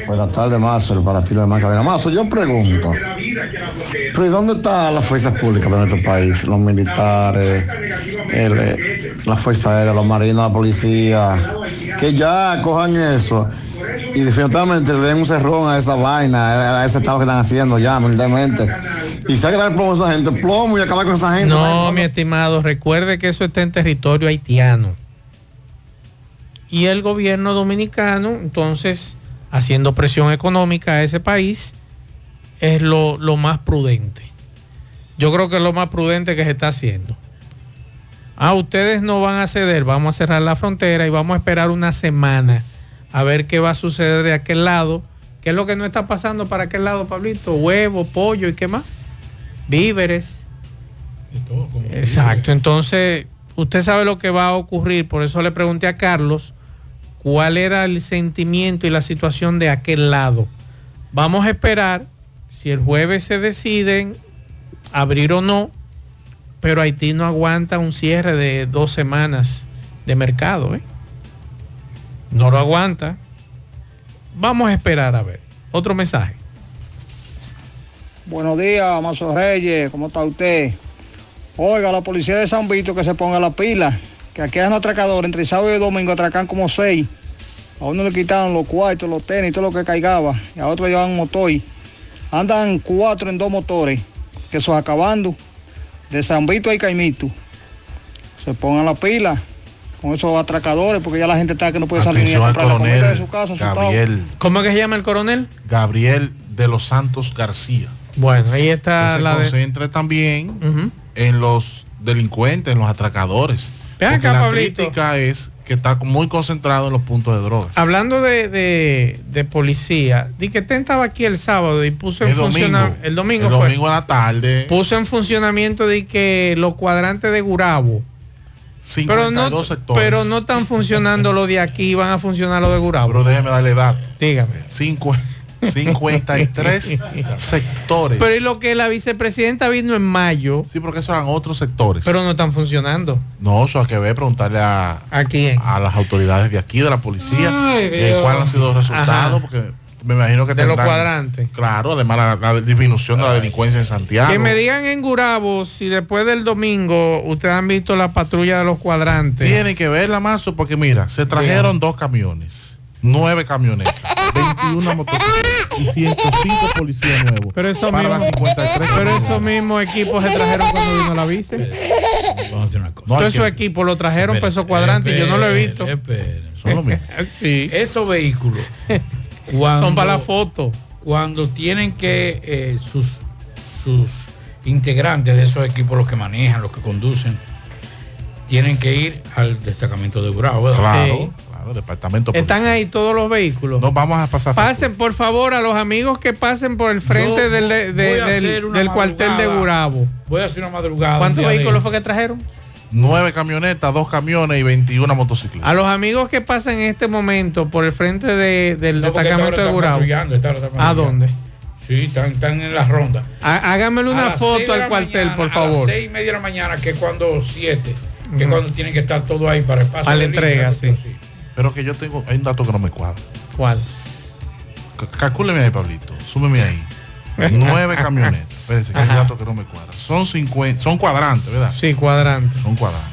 Buenas tardes, Mazo, para ti de Macabena. Mazo, yo pregunto, ¿pero y dónde están las fuerzas públicas de nuestro país? Los militares, eh, la Fuerza Aérea, los marinos, la policía, que ya cojan eso y definitivamente le den un cerrón a esa vaina, a ese estado que están haciendo ya, humildemente. Y se ha que dar plomo a esa gente, plomo y acabar con esa gente. No, mi estimado, recuerde que eso está en territorio haitiano. Y el gobierno dominicano, entonces, haciendo presión económica a ese país, es lo, lo más prudente. Yo creo que es lo más prudente que se está haciendo. Ah, ustedes no van a ceder, vamos a cerrar la frontera y vamos a esperar una semana a ver qué va a suceder de aquel lado. ¿Qué es lo que no está pasando para aquel lado, Pablito? Huevo, pollo y qué más. Víveres. Exacto, entonces usted sabe lo que va a ocurrir, por eso le pregunté a Carlos cuál era el sentimiento y la situación de aquel lado. Vamos a esperar si el jueves se deciden abrir o no, pero Haití no aguanta un cierre de dos semanas de mercado. ¿eh? No lo aguanta. Vamos a esperar a ver. Otro mensaje. Buenos días, Mazo Reyes, ¿cómo está usted? Oiga, la policía de San Vito que se ponga la pila, que aquí hay un atracador, entre sábado y domingo atracan como seis. A uno le quitaron los cuartos, los tenis, todo lo que caigaba, y a otro llevan un motor. Andan cuatro en dos motores, que eso acabando, de San Vito y Caimito. Se pongan la pila con esos atracadores, porque ya la gente está que no puede salir ni a al comprar la de su casa. Gabriel, ¿Cómo es que se llama el coronel? Gabriel de los Santos García. Bueno, ahí está que se de- concentre también en los delincuentes, en los atracadores. Ven Porque acá, la Pablito. crítica es que está muy concentrado en los puntos de drogas. Hablando de, de- de policía, di que Ten estaba aquí el sábado y puso en El funcionamiento. El domingo El fue. domingo a la tarde. Puso en funcionamiento de que los cuadrantes de Gurabo. Pero no, 52 sectores. pero no están funcionando los de aquí, van a funcionar los de Gurabo. Pero déjeme darle datos. Dígame. Cincu- 53 sectores. Pero y lo que la vicepresidenta vino en mayo. Sí, porque esos eran otros sectores. Pero no están funcionando. No, eso hay que ver, preguntarle a, ¿A quién? a las autoridades de aquí, de la policía, Ay, eh, han sido los resultados, Ajá. porque me imagino que De los cuadrantes. Claro, además la, la disminución de la delincuencia en Santiago. Que me digan en Gurabo si después del domingo ustedes han visto la patrulla de los cuadrantes. Tiene que verla, Mazo, porque mira, se trajeron dos camiones, nueve camionetas, 21 motocicletas y 105 policías nuevos. Pero eso para mismo, las 53 pero esos mismos equipos se trajeron cuando vino la vice. Vamos a hacer una cosa. Todos esos equipos lo trajeron para esos cuadrantes y yo no lo he visto. Son lo mismo. sí. Esos vehículos cuando- Son para la foto. Cuando tienen que eh, sus, sus integrantes de esos equipos, los que manejan, los que conducen, tienen que ir al destacamento de Bravo. ¿verdad? Claro, Sí. Departamento. Están ahí todos los vehículos. No vamos a pasar. Pasen, por favor, a los amigos que pasen por el frente Yo del, de- de- voy a del, cuartel de. Gurabo. Voy a hacer una madrugada. ¿Cuántos un vehículos fue que trajeron? Nueve camionetas, dos camiones y 21 motocicletas. A los amigos que pasan en este momento por el frente de- del No, destacamento de Gurabo. ¿A dónde? Sí, están, están en la ronda. Há- Háganmele A una foto al cuartel, mañana, por A favor. las seis y media de la mañana, que es cuando siete, que es Ujú. cuando tienen que estar todo ahí para el pase. Para la entrega, todo sí. Pero que yo tengo, hay un dato que no me cuadra. ¿Cuál? C- Calcúleme ahí, Pablito. Súmeme ahí. Nueve camionetas. Espérense, que hay un dato que no me cuadra. Son 50, son cuadrantes, ¿verdad? Sí, cuadrantes. Son cuadrantes.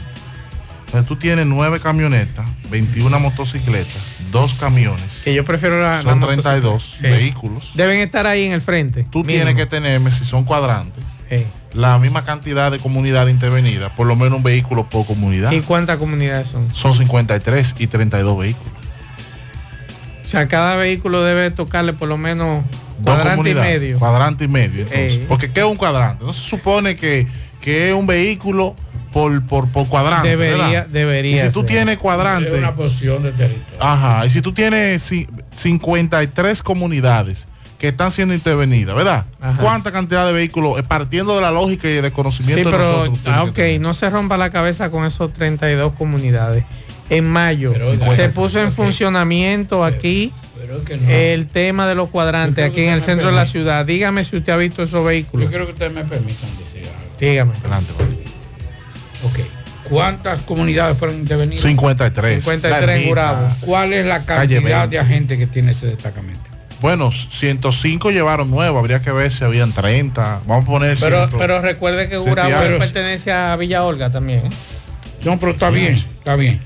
Entonces tú tienes nueve camionetas, 21 motocicletas, dos camiones. Que yo prefiero la, Son la 32 motocicleta. Sí. vehículos. Deben estar ahí en el frente. Tú mínimo. tienes que tenerme, si son cuadrantes, Sí. La misma cantidad de comunidad intervenida, por lo menos un vehículo por comunidad. ¿Y cuántas comunidades son? Son 53 y 32 vehículos. sea, cada vehículo debe tocarle por lo menos Dos cuadrante y comunidades, medio. Cuadrante y medio. entonces. Eh. Porque ¿qué es un cuadrante? No se supone que, que es un vehículo por, por, por cuadrante. Debería- ¿verdad? debería Y si tú ser. tienes cuadrante. Es una porción de territorio. Ajá. Y si tú tienes ci- 53 comunidades que están siendo intervenidas, ¿verdad? Ajá. ¿Cuánta cantidad de vehículos, eh, partiendo de la lógica y de Sí, conocimiento de pero, nosotros? tiene ah, ok, no se rompa la cabeza con esos 32 comunidades. En mayo se puso en funcionamiento aquí Pero es que no. el tema de los cuadrantes aquí en el centro de la ciudad. Dígame si usted ha visto esos vehículos. Yo creo que ustedes me permitan decir algo. Dígame. Adelante, Ok. ¿Cuántas comunidades fueron intervenidas? 53. 53 en. ¿Cuál es la cantidad 20. de agentes que tiene ese destacamento? Bueno, 105 llevaron nuevos, habría que ver si habían 30. Vamos a poner Pero, 100. pero recuerde que Gurabo pertenece a Villa Olga también. ¿eh? No, pero está bien, está bien.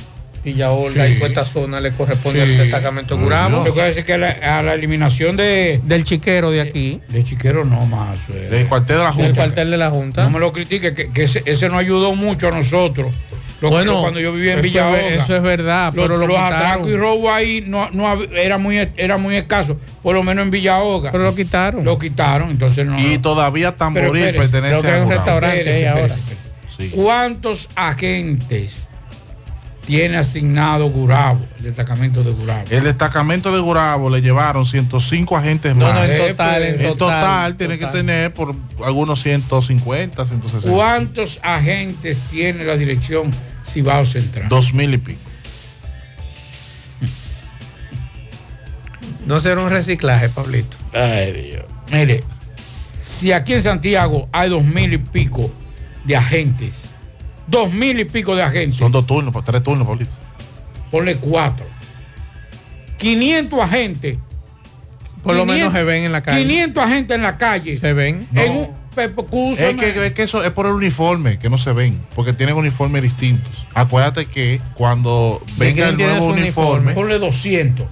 Villa Olga Sí. y esta zona le corresponde Sí. al destacamento de Gurabo. Lo que decir que la- a la eliminación de... Del chiquero de aquí. De chiquero no más. eh, Del cuartel de la Del Junta. cuartel de la Junta. No me lo critique, que, que ese, ese nos ayudó mucho a nosotros. Lo- Bueno, cuando yo vivía en eso Villa es- Olga. eso es verdad, Los, pero lo los quitaron. atracos y robos ahí no, no era muy era muy escaso, por lo menos en Villa Olga. Pero lo quitaron. Lo quitaron, entonces no. Y todavía Tamboril Pero espérese, pertenece a un restaurante Espérese, ahí ahora. espérese, espérese. Sí. ¿Cuántos agentes tiene asignado Gurabo, el destacamento de Gurabo? El destacamento de Gurabo le llevaron 105 agentes No, más. no, en total, en En total, total, tiene total. que tener por algunos 150, 160. ¿Cuántos agentes tiene la dirección Cibao Central? Dos mil y pico. No será un reciclaje, Pablito. Ay, Dios. Mire, si aquí en Santiago hay dos mil y pico de agentes, dos mil y pico de agentes, Son dos turnos, pues, tres turnos, Pablito. ponle cuatro. 500 agentes. Por lo 500 menos se ven en la calle. 500 agentes en la calle. Se ven. En un, Es que, es que eso es por el uniforme, que no se ven, porque tienen uniformes distintos. Acuérdate que cuando venga el nuevo su uniforme, Ponle 200.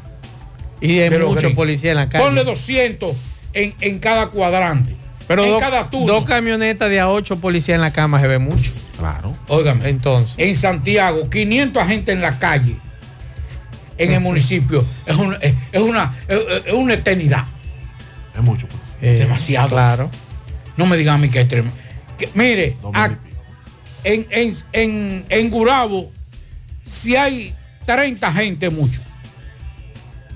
Y hay muchos policías en la calle. Ponle 200 en, en cada cuadrante. Pero en dos, cada turno. dos camionetas de a ocho policías en la cama se ve mucho. Claro. Óigame. Entonces. en Santiago, 500 agentes en la calle, en el municipio, es una, es es una, es es una eternidad. Es mucho. pues. eh, Demasiado. Claro. No me digan a mí que es tremendo. Que- mire, a- en, en, en, en Gurabo, si hay 30 gente, mucho.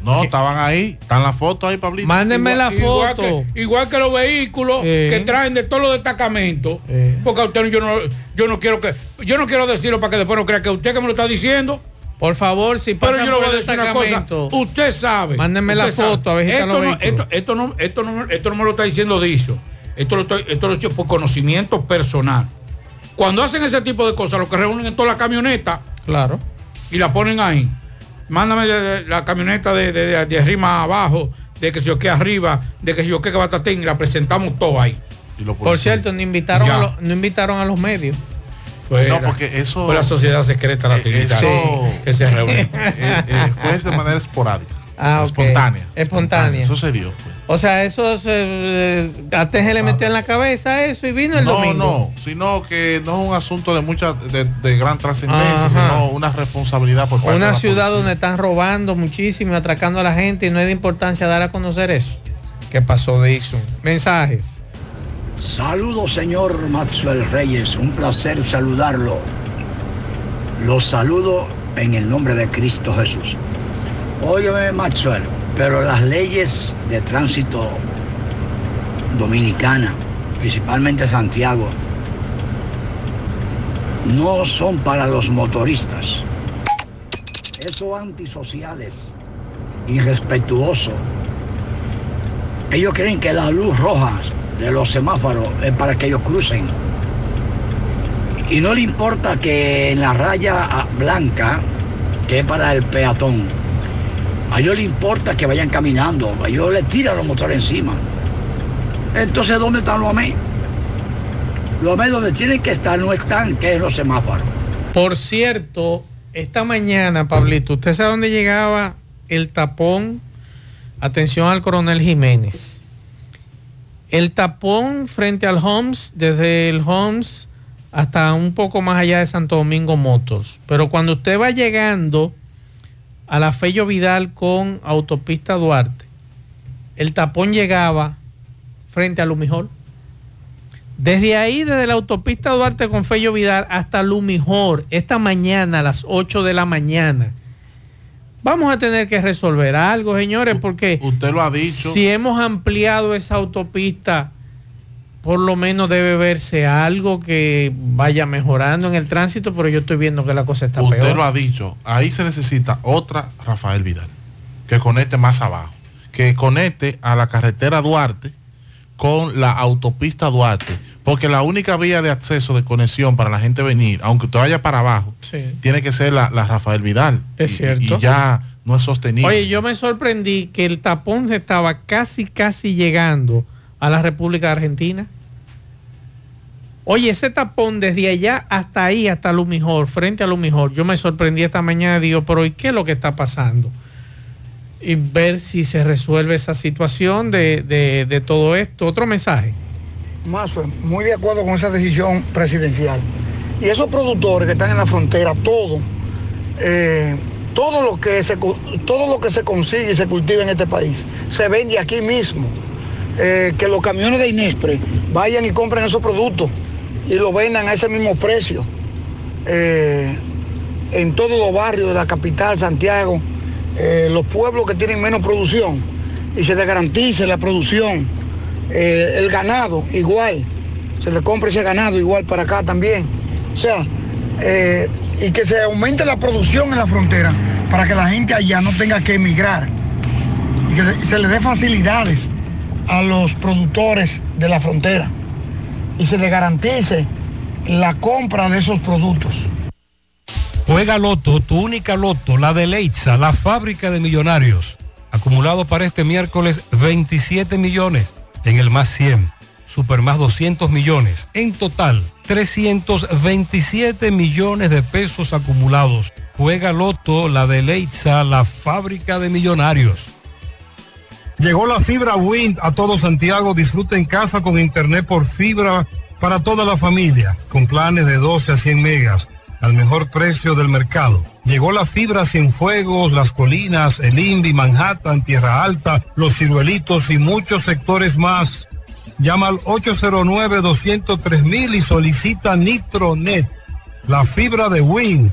No, estaban ahí, están las fotos ahí, Pablito. Mándenme la Igual foto. que, igual que los vehículos Eh. que traen de todos los destacamentos. Eh. Porque a usted yo no, yo no quiero que, yo no quiero decirlo para que después no crea que usted que me lo está diciendo. Por favor, si Pero pasan yo le voy a decir una cosa. Usted sabe. Mándenme la usted sabe. foto, a ver si esto no, esto, esto no, esto, no, esto no me lo está diciendo Dicho. Esto lo estoy, esto lo he hecho por conocimiento personal. Cuando hacen ese tipo de cosas, lo que reúnen en toda la camioneta Claro. y la ponen ahí. Mándame de- de la camioneta de, de, de- de arriba a abajo, de que se yo que arriba, de que se yo que batatín, y la presentamos todo ahí. Por cierto, no invitaron, Ya. a los, no invitaron a los medios. Fue, No, la- porque eso- fue la sociedad secreta la Eh, Trinitaria eso- que se reunió. Eh, eh, fue de manera esporádica. Ah, ok. espontánea. Espontánea. Eso se dio, fue. O sea, eso se, eh, a Teje le metió en la cabeza eso y vino el no, domingo. no, sino que no es un asunto de mucha, de, de gran trascendencia, sino una responsabilidad por parte de Una la ciudad policía. donde están robando muchísimo, y atracando a la gente y no es de importancia dar a conocer eso. ¿Qué pasó, Dixon? Mensajes. Saludos, señor Maxwell Reyes. Un placer saludarlo. Los saludo en el nombre de Cristo Jesús. Óyeme, Maxwell, pero las leyes de tránsito dominicana, principalmente Santiago, no son para los motoristas. Eso antisociales, irrespetuoso. Ellos creen que la luz roja de los semáforos es para que ellos crucen. Y no le importa que en la raya blanca, que es para el peatón, a ellos le importa que vayan caminando, a ellos le tiran los motores encima. Entonces, ¿dónde están los AME? Los AME donde tienen que estar no están, que es los semáforos. Por cierto, esta mañana, Pablito, ¿usted sabe dónde llegaba el tapón? Atención al coronel Jiménez. El tapón frente al Homes, desde el Homes hasta un poco más allá de Santo Domingo Motors. Pero cuando usted va llegando a la Fello Vidal con autopista Duarte, el tapón llegaba frente a Lumijol. Desde ahí, desde la autopista Duarte con Fello Vidal hasta Lumijor, esta mañana a las 8 de la mañana. Vamos a tener que resolver algo, señores, porque usted lo ha dicho. Si hemos ampliado esa autopista, por lo menos debe verse algo que vaya mejorando en el tránsito, pero yo estoy viendo que la cosa está Usted peor. lo ha dicho, ahí se necesita otra Rafael Vidal, que conecte más abajo, que conecte a la carretera Duarte con la autopista Duarte, porque la única vía de acceso de conexión para la gente venir, aunque usted vaya para abajo, Sí. tiene que ser la, la Rafael Vidal. Es Y- cierto. Y, ya no es sostenible. Oye, yo me sorprendí que el tapón se estaba casi, casi llegando a la República Argentina. Oye, ese tapón desde allá hasta ahí, hasta Lumijor, frente a Lumijor, yo me sorprendí esta mañana, digo, pero ¿y qué es lo que está pasando? Y ver si se resuelve esa situación de, de- todo esto. Otro mensaje. Mazo, muy de acuerdo con esa decisión presidencial. Y esos productores que están en la frontera, todo, eh, todo, lo que se, todo lo que se consigue y se cultiva en este país, se vende aquí mismo. Eh, que los camiones de Inespre vayan y compren esos productos y lo vendan a ese mismo precio. Eh, en todos los barrios de la capital, Santiago, eh, los pueblos que tienen menos producción y se les garantice la producción el ganado igual, se le compra ese ganado igual para acá también. O sea, y que se aumente la producción en la frontera para que la gente allá no tenga que emigrar y que se le dé facilidades a los productores de la frontera y se le garantice la compra de esos productos. Juega Loto, tu única Loto, la de Leitza, la fábrica de millonarios. Acumulado para este miércoles 27 millones. En el más 100, super más 200 millones. En total, 327 millones de pesos acumulados. Juega Loto, la de Leitza, la fábrica de millonarios. Llegó la fibra Wind a todo Santiago. Disfruta en casa con internet por fibra para toda la familia, con planes de 12 a 100 megas, al mejor precio del mercado. Llegó la fibra Cienfuegos, Las Colinas, El Indy, Manhattan, Tierra Alta, Los Ciruelitos y muchos sectores más. Llama al 809-203 y solicita Nitronet, la fibra de Wind.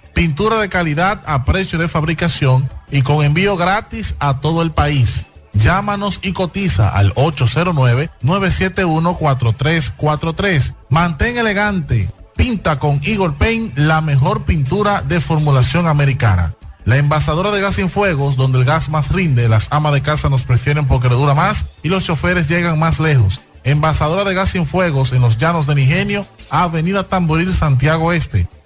Pintura de calidad a precio de fabricación y con envío gratis a todo el país. Llámanos y cotiza al 809-971-4343. Mantén elegante. Pinta con Eagle Paint la mejor pintura de formulación americana. La envasadora de gas sin fuegos, donde el gas más rinde, las amas de casa nos prefieren porque le dura más y los choferes llegan más lejos. Envasadora de gas sin fuegos en los llanos de Nigenio, Avenida Tamboril, Santiago Este.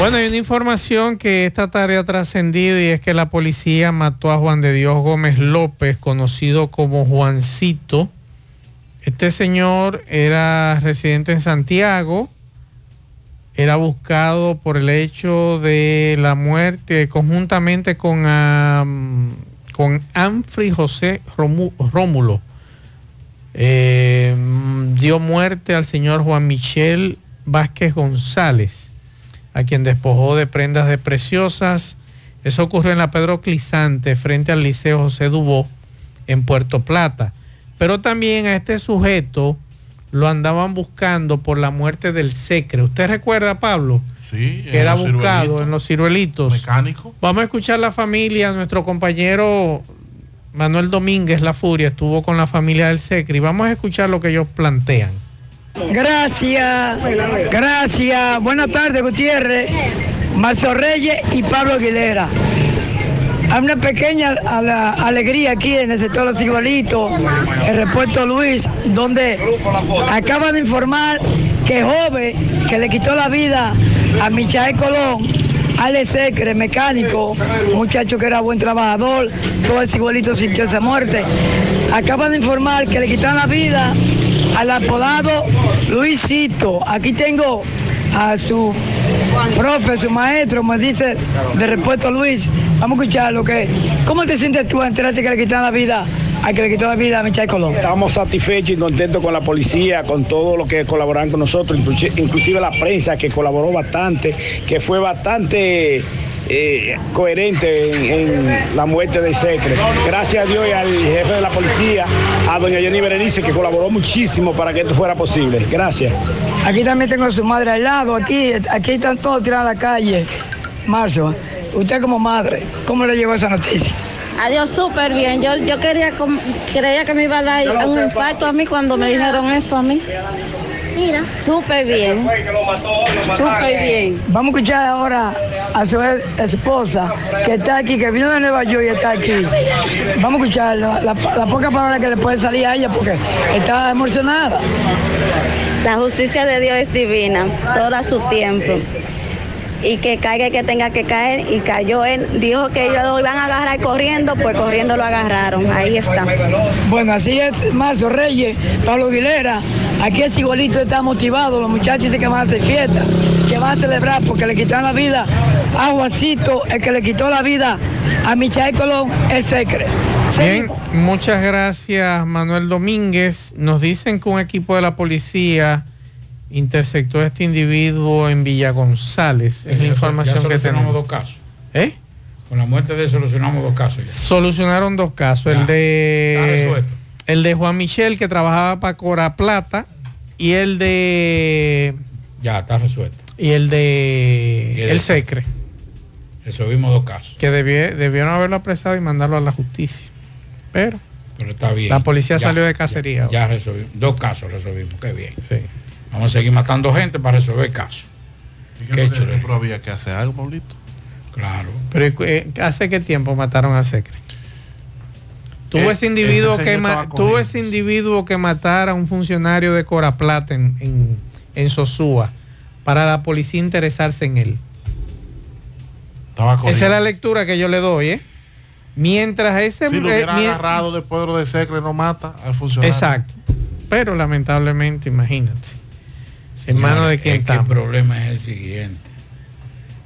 Bueno, hay una información que esta tarde ha trascendido y es que la policía mató a Juan de Dios Gómez López, conocido como Juancito. Este señor era residente en Santiago, era buscado por el hecho de la muerte conjuntamente con, um, con Amfri José Rómulo. Eh, dio muerte al señor Juan Michel Vázquez González a quien despojó de prendas de preciosas. Eso ocurrió en la Pedro Clisante, frente al Liceo José Dubó, en Puerto Plata. Pero también a este sujeto lo andaban buscando por la muerte del Secre. ¿Usted recuerda, Pablo? Sí, que era buscado en los ciruelitos. Mecánico. Vamos a escuchar la familia. Nuestro compañero Manuel Domínguez, La Furia, estuvo con la familia del Secre y vamos a escuchar lo que ellos plantean. Gracias, gracias. Buenas tardes, Gutiérrez, Marzo Reyes y Pablo Aguilera. Hay una pequeña alegría aquí en el sector Los Igualitos, el repuesto Luis, donde acaban de informar que joven que le quitó la vida a Michael Colón, Alex Secre, mecánico, muchacho que era buen trabajador, todo el igualito sintió esa muerte. Acaban de informar que le quitaron la vida al apodado Luisito. Aquí tengo a su profe, su maestro, me dice de respuesta Luis. Vamos a escuchar lo que. ¿Cómo te sientes tú enterarte que le quitaron la vida a que le quitó la vida a Michel Colón? Estamos satisfechos y contentos con la policía, con todo lo que colaboran con nosotros, inclusive la prensa que colaboró bastante, que fue bastante eh, coherente en, la muerte de Secre. Gracias a Dios y al jefe de la policía, a doña Jenny Berenice, que colaboró muchísimo para que esto fuera posible. Gracias. Aquí también tengo a su madre al lado, aquí, aquí están todos tirados a la calle. Marzo, usted como madre, ¿cómo le llegó esa noticia? Adiós, súper bien. Yo, yo quería, creía que me iba a dar un infarto a mí cuando me dijeron eso a mí. Mira. Súper bien. Súper bien. Vamos a escuchar ahora a su esposa que está aquí, que vino de Nueva York y está aquí. Vamos a escuchar la, la, poca palabra que le puede salir a ella porque está emocionada. La justicia de Dios es divina, todo su tiempo y que caiga que tenga que caer y cayó él. Dijo que ellos lo iban a agarrar corriendo, pues corriendo lo agarraron. Ahí está. Bueno, así es Marzo Reyes, Pablo Aguilera. Aquí el igualito está motivado, los muchachos dicen que van a hacer fiesta, que van a celebrar porque le quitaron la vida a Juancito, el que le quitó la vida a Michael Colón, el secre. Bien, muchas gracias Manuel Domínguez. Nos dicen que un equipo de la policía interceptó a este individuo en Villa González. Es la información que tenemos. dos casos. ¿Eh? Con la muerte de solucionamos dos casos. Solucionaron dos casos. el de el de Juan Michel que trabajaba para Cora Plata y el de ya está resuelto. Y el de el, Secre. Resolvimos dos casos. Que debió- debieron haberlo apresado y mandarlo a la justicia. Pero Pero está bien. la policía Ya, salió de cacería. Ya resolvimos. Dos casos resolvimos. Qué bien. Sí. Vamos a seguir matando gente para resolver casos. Qué que- chulo. pero había que hacer algo, Pablito. Claro. Pero eh, ¿hace qué tiempo mataron a Secre? Tuvo Eh, ese individuo este que ma- estaba tuvo ese individuo que matara a un funcionario de Coraplata en, en, en Sosúa para la policía interesarse en él. Estaba Esa es la lectura que yo le doy, ¿eh? Mientras ese Si lo eh, hubieran mien- agarrado después de lo de Secre, no mata al funcionario. Exacto. Pero lamentablemente, imagínate. En manos de quién es que está. El problema es el siguiente.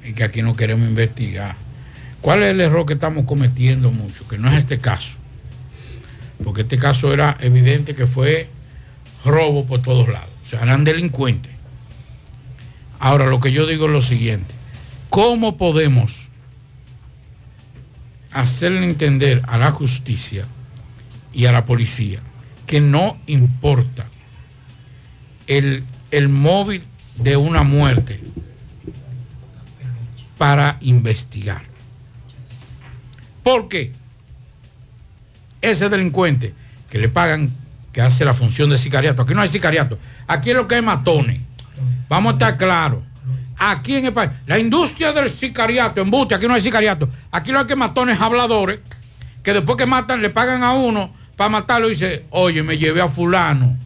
Es que aquí no queremos investigar. ¿Cuál es el error que estamos cometiendo mucho? Que no es este caso. Porque este caso era evidente que fue robo por todos lados. O sea, eran delincuentes. Ahora, lo que yo digo es lo siguiente. ¿Cómo podemos hacerle entender a la justicia y a la policía que no importa el, el móvil de una muerte para investigar. Porque ese delincuente que le pagan, que hace la función de sicariato, aquí no hay sicariato, aquí es lo que es matones. Vamos a estar claros. Aquí en el país, la industria del sicariato, embuste, aquí no hay sicariato. Aquí lo que hay matones habladores, que después que matan, le pagan a uno para matarlo y dice, oye, me llevé a fulano,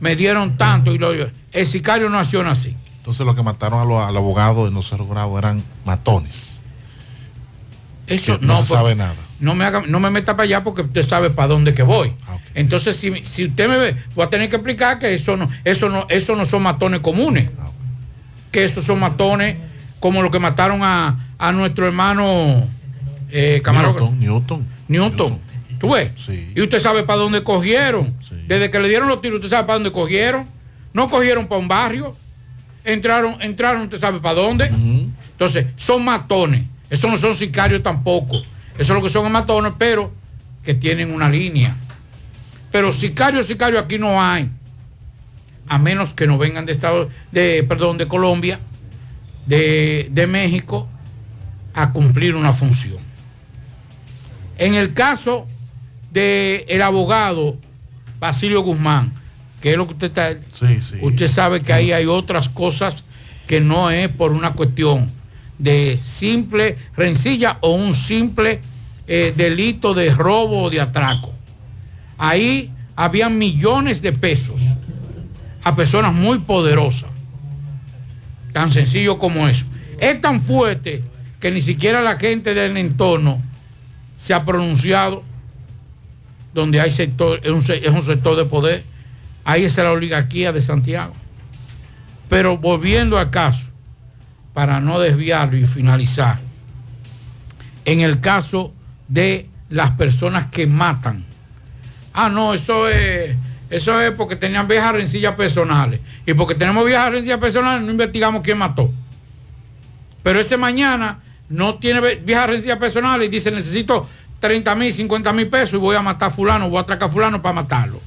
me dieron tanto y lo el sicario no acciona así. Entonces los que mataron a los- al abogado de no ser grado eran matones. Eso no, no se porque- sabe nada. No me, haga, no me meta para allá porque usted sabe para dónde que voy. Entonces, si, si usted me ve, voy a tener que explicar que eso no, eso no, eso no son matones comunes. Que esos son matones como los que mataron a, a nuestro hermano eh. Newton, Newton. Newton. ¿Tú ves? Y usted sabe para dónde cogieron. Desde que le dieron los tiros, usted sabe para dónde cogieron. No cogieron para un barrio. Entraron, entraron, usted sabe para dónde. Entonces, son matones. Esos no son sicarios tampoco. Eso es lo que son matones, pero que tienen una línea. Pero sicarios, sicarios aquí no hay. A menos que no vengan de Estados, de, perdón, de Colombia, de, de México, a cumplir una función. En el caso del el abogado Basilio Guzmán, que es lo que usted está, usted sabe que ahí hay otras cosas que no es por una cuestión de simple rencilla o un simple eh, delito de robo o de atraco. Ahí había millones de pesos a personas muy poderosas. Tan sencillo como eso. Es tan fuerte que ni siquiera la gente del entorno se ha pronunciado donde hay sector, es un, es un sector de poder. Ahí es la oligarquía de Santiago. Pero volviendo al caso, para no desviarlo y finalizar, en el caso de las personas que matan, ah, no, eso es, eso es porque tenían viejas rencillas personales. Y porque tenemos viejas rencillas personales, no investigamos quién mató. Pero ese mañana no tiene viejas rencillas personales y dice, necesito 30 mil, 50 mil pesos y voy a matar a fulano, voy a atracar a fulano para matarlo.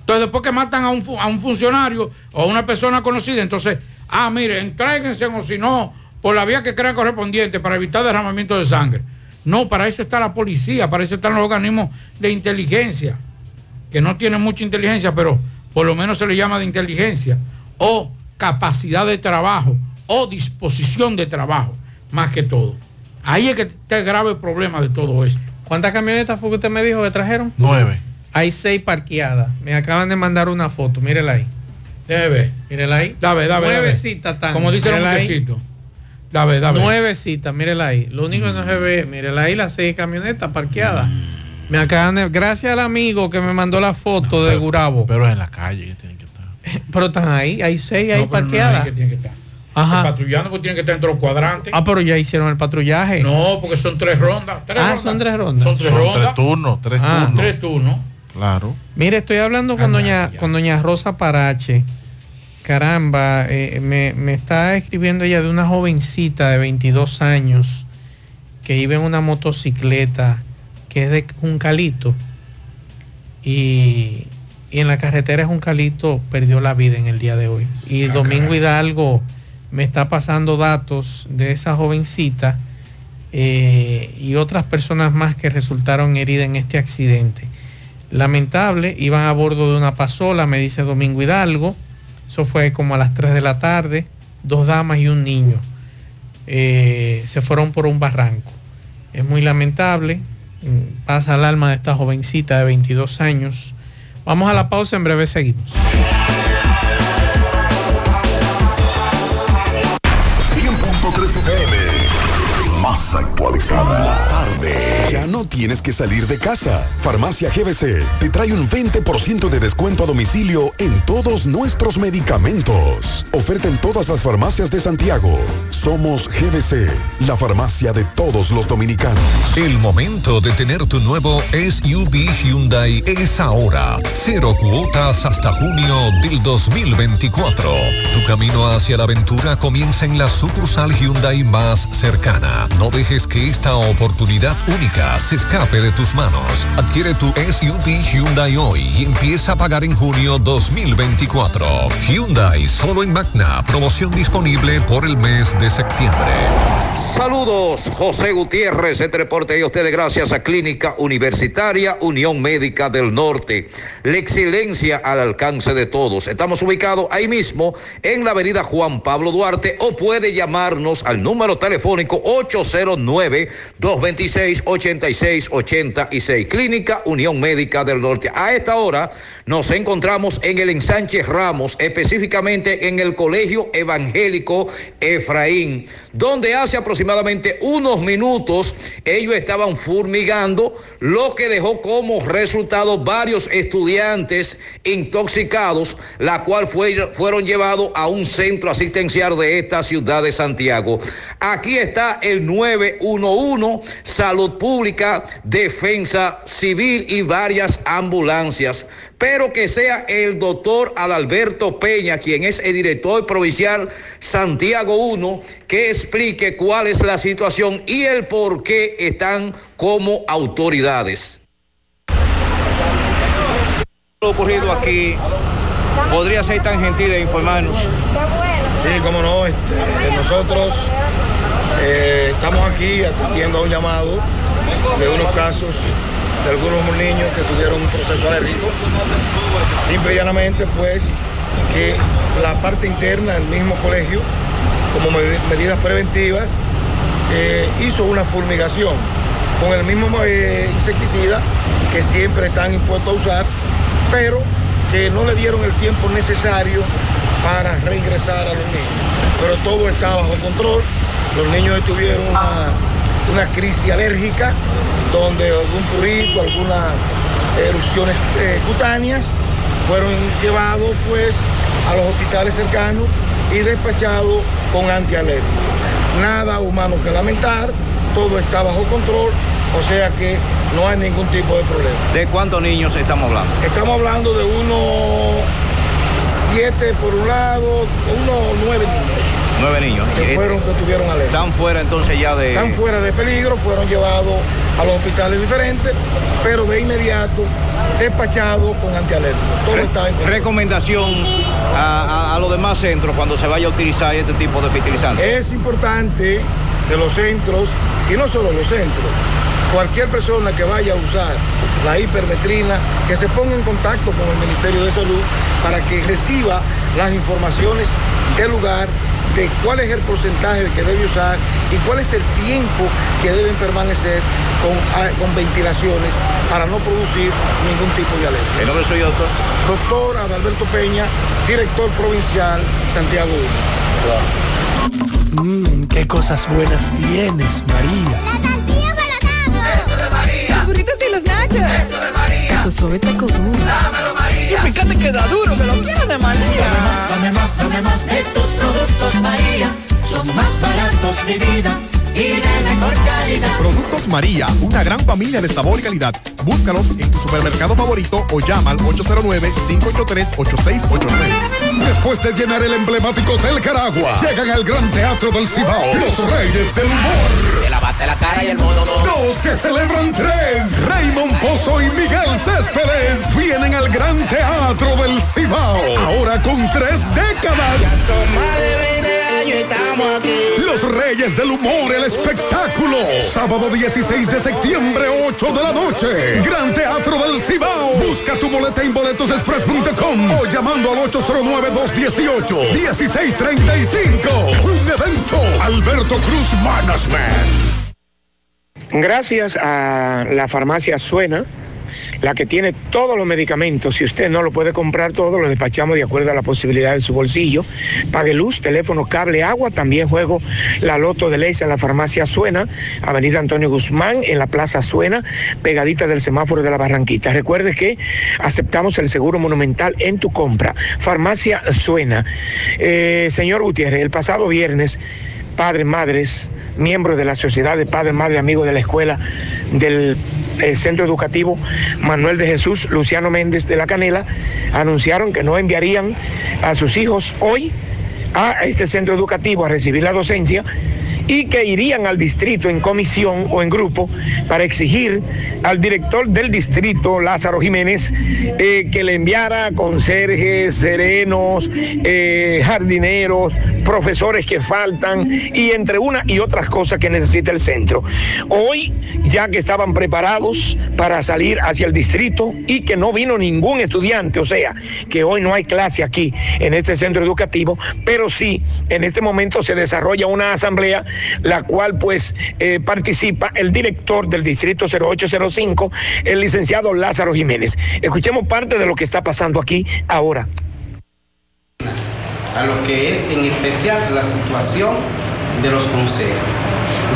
Entonces, después que matan a un, a un funcionario o a una persona conocida, entonces, ah, mire, entréguense o si no, por la vía que crean correspondiente para evitar derramamiento de sangre. No, para eso está la policía, para eso están los organismos de inteligencia, que no tienen mucha inteligencia, pero por lo menos se le llama de inteligencia, o capacidad de trabajo, o disposición de trabajo, más que todo. Ahí es que está el grave problema de todo esto. ¿Cuántas camionetas fue que usted me dijo que trajeron? Nueve. Hay seis parqueadas. Me acaban de mandar una foto. Mírela ahí. Debe. Mírela ahí. Dame, dame, dame. Nuevecita tan. Como dice el muchachito. Dame, dame. Nuevecita, mírela ahí. Lo único que no se ve, mírela ahí las seis camionetas parqueadas. Mm. Me acaban de, gracias al amigo que me mandó la foto de Gurabo. Pero es en la calle que tienen que estar. Pero están ahí, hay seis ahí No, pero no es ahí parqueadas. que tiene que estar. Ajá. Patrullando porque tienen que estar entre los cuadrantes. Ah, pero ya hicieron el patrullaje. No, porque son tres rondas. Tres ah, rondas. son tres rondas. Son tres Son rondas. tres turnos, tres Ah. turnos. Tres turnos. Claro. Mire, estoy hablando con doña, con doña Rosa Parache. Caramba, eh, me, me está escribiendo ella de una jovencita de 22 años que iba en una motocicleta que es de Juncalito y, y en la carretera de Juncalito perdió la vida en el día de hoy. Y Domingo Hidalgo me está pasando datos de esa jovencita eh, y otras personas más que resultaron heridas en este accidente. Lamentable, iban a bordo de una pasola, me dice Domingo Hidalgo. Eso fue como a las 3 de la tarde, dos damas y un niño. Eh, se fueron por un barranco. Es muy lamentable, mm, pasa el alma de esta jovencita de 22 años. Vamos a la pausa, en breve seguimos. Más actualizada. La tarde. Ya no tienes que salir de casa. Farmacia GBC te trae un 20% de descuento a domicilio en todos nuestros medicamentos. Oferta en todas las farmacias de Santiago. Somos GBC, la farmacia de todos los dominicanos. El momento de tener tu nuevo SUV Hyundai es ahora. Cero cuotas hasta junio del 2024. Tu camino hacia la aventura comienza en la sucursal Hyundai más cercana. No dejes que esta oportunidad única se escape de tus manos. Adquiere tu SUV Hyundai hoy y empieza a pagar en junio 2024. Hyundai solo en Magna. Promoción disponible por el mes de septiembre. Saludos, José Gutiérrez, este reporte a ustedes gracias a Clínica Universitaria Unión Médica del Norte. La excelencia al alcance de todos. Estamos ubicados ahí mismo en la avenida Juan Pablo Duarte o puede llamarnos al número telefónico 809-226-8686. Clínica Unión Médica del Norte. A esta hora nos encontramos en el ensanche Ramos, específicamente en el Colegio Evangélico Efraín, donde hace aproximadamente unos minutos ellos estaban fumigando, lo que dejó como resultado varios estudiantes intoxicados, la cual fue, fueron llevados a un centro asistencial de esta ciudad de Santiago. Aquí está el 911, Salud Pública, Defensa Civil y varias ambulancias pero que sea el doctor Adalberto Peña, quien es el director provincial Santiago 1, que explique cuál es la situación y el por qué están como autoridades. Lo ocurrido aquí podría ser tan gentil de informarnos. Sí, cómo no, este, nosotros eh, estamos aquí atendiendo a un llamado de unos casos de algunos niños que tuvieron un proceso alérgico. Simple y llanamente, pues, que la parte interna del mismo colegio, como medidas preventivas, eh, hizo una fumigación con el mismo eh, insecticida que siempre están impuestos a usar, pero que no le dieron el tiempo necesario para reingresar a los niños. Pero todo está bajo control. Los niños tuvieron una una crisis alérgica, donde algún prurito, algunas erupciones eh, cutáneas fueron llevados pues a los hospitales cercanos y despachados con antialérgicos. Nada humano que lamentar, todo está bajo control, o sea que no hay ningún tipo de problema. ¿De cuántos niños estamos hablando? Estamos hablando de unos siete por un lado, unos nueve niños. Nueve niños. Que fueron, que tuvieron alergia. Están fuera entonces ya de... Están fuera de peligro, fueron llevados a los hospitales diferentes, pero de inmediato despachados con antialérgicos. Todo Re está en Recomendación a, a, a, los demás centros cuando se vaya a utilizar este tipo de fertilizantes. Es importante que los centros, y no solo los centros, cualquier persona que vaya a usar la hipermetrina, que se ponga en contacto con el Ministerio de Salud para que reciba las informaciones del lugar, de cuál es el porcentaje que debe usar y cuál es el tiempo que deben permanecer con, con ventilaciones para no producir ningún tipo de alergia. ¿El nombre soy doctor? Doctor Adalberto Peña, director provincial Santiago 1. Mmm, qué cosas buenas tienes, María. La tortilla para Eso de María. Los burritos y los nachos. Eso de María. Tu suave taco duro. Dámelo, María. Y fíjate que da duro, que lo quiero de María. Dame más, dame más de tus productos, María. Son más baratos de vida y de mejor calidad. Productos María, una gran familia de sabor y calidad. Búscalos en tu supermercado favorito o llama al 809-583-8689. Después de llenar el emblemático Hotel Caragua, llegan al Gran Teatro del Cibao, los Reyes del Humor. Te lavaste la cara y el modo Dos que celebran tres. Raymond Pozo y Miguel Céspedes vienen al Gran Teatro del Cibao. Ahora con tres décadas. Año estamos aquí. Los Reyes del Humor, el espectáculo. Sábado 16 de septiembre, 8 de la noche. Gran Teatro del Cibao. Busca tu boleta en boletosexpress.com o llamando al 809-218-1635. Un evento. Alberto Cruz Management. Gracias a la farmacia Suena, la que tiene todos los medicamentos. Si usted no lo puede comprar todo, lo despachamos de acuerdo a la posibilidad de su bolsillo. Pague luz, teléfono, cable, agua. También juego la Loto de Leisa en la farmacia Suena, Avenida Antonio Guzmán, en la Plaza Suena, pegadita del semáforo de la Barranquita. Recuerde que aceptamos el seguro monumental en tu compra. Farmacia Suena. Eh, señor Gutiérrez, el pasado viernes, padres, madres, miembros de la Sociedad de Padres, Madres, Amigos de la Escuela del el Centro Educativo Manuel de Jesús Luciano Méndez de la Canela anunciaron que no enviarían a sus hijos hoy a este centro educativo a recibir la docencia y que irían al distrito en comisión o en grupo para exigir al director del distrito, Lázaro Jiménez, eh, que le enviara conserjes, serenos, eh, jardineros, profesores que faltan y entre una y otras cosas que necesita el centro. Hoy, ya que estaban preparados para salir hacia el distrito y que no vino ningún estudiante, o sea, que hoy no hay clase aquí en este centro educativo, pero sí, en este momento se desarrolla una asamblea la cual pues eh, participa el director del distrito 0805, el licenciado Lázaro Jiménez. Escuchemos parte de lo que está pasando aquí ahora. A lo que es en especial la situación de los consejos.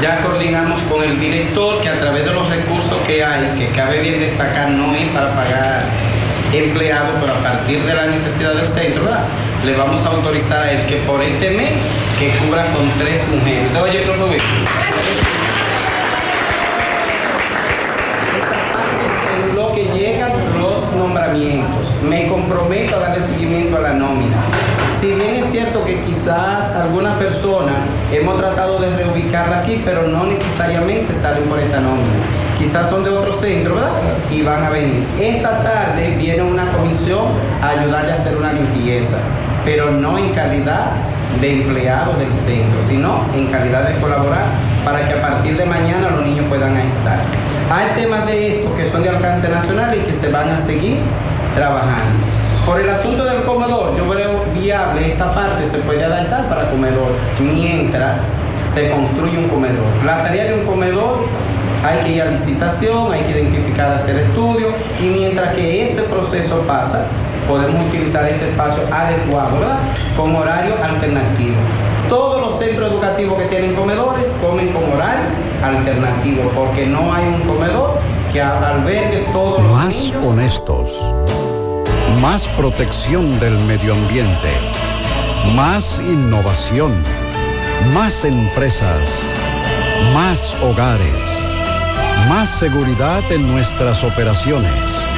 Ya coordinamos con el director que a través de los recursos que hay, que cabe bien destacar, no es para pagar empleados, pero a partir de la necesidad del centro, ¿verdad? Le vamos a autorizar a él que por este mes que cubra con tres mujeres. ¿Te oye, profe? En lo que llegan los nombramientos, me comprometo a darle seguimiento a la nómina. Si bien es cierto que quizás alguna persona hemos tratado de reubicarla aquí, pero no necesariamente salen por esta nómina. Quizás son de otro centro, ¿verdad? Y van a venir. Esta tarde viene una comisión a ayudarle a hacer una limpieza pero no en calidad de empleado del centro, sino en calidad de colaborar para que a partir de mañana los niños puedan estar. Hay temas de esto que son de alcance nacional y que se van a seguir trabajando. Por el asunto del comedor, yo veo viable esta parte, se puede adaptar para comedor, mientras se construye un comedor. La tarea de un comedor hay que ir a licitación, hay que identificar, hacer estudios y mientras que ese proceso pasa, podemos utilizar este espacio adecuado, ¿verdad? Con horario alternativo. Todos los centros educativos que tienen comedores comen con horario alternativo, porque no hay un comedor que albergue todos los Más honestos, más protección del medio ambiente, más innovación, más empresas, más hogares, más seguridad en nuestras operaciones.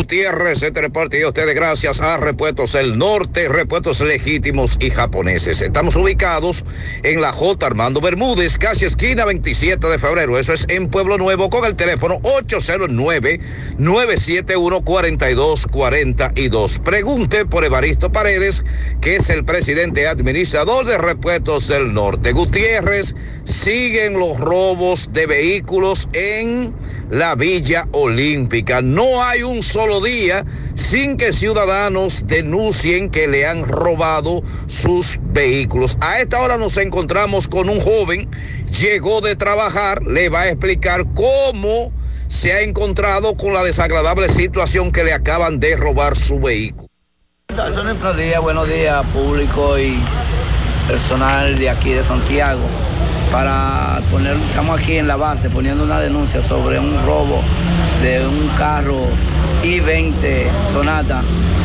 Gutiérrez, este reporte a ustedes gracias a Repuestos El Norte, Repuestos Legítimos y Japoneses. Estamos ubicados en la J. Armando Bermúdez, casi esquina 27 de febrero. Eso es en Pueblo Nuevo con el teléfono 809-971-4242. Pregunte por Evaristo Paredes, que es el presidente administrador de Repuestos del Norte. Gutiérrez, siguen los robos de vehículos en la Villa Olímpica. No hay un solo día sin que ciudadanos denuncien que le han robado sus vehículos. A esta hora nos encontramos con un joven llegó de trabajar, le va a explicar cómo se ha encontrado con la desagradable situación que le acaban de robar su vehículo. Buenos días, buenos días público y personal de aquí de Santiago. Para poner, estamos aquí en la base poniendo una denuncia sobre un robo de un carro I-20 Sonata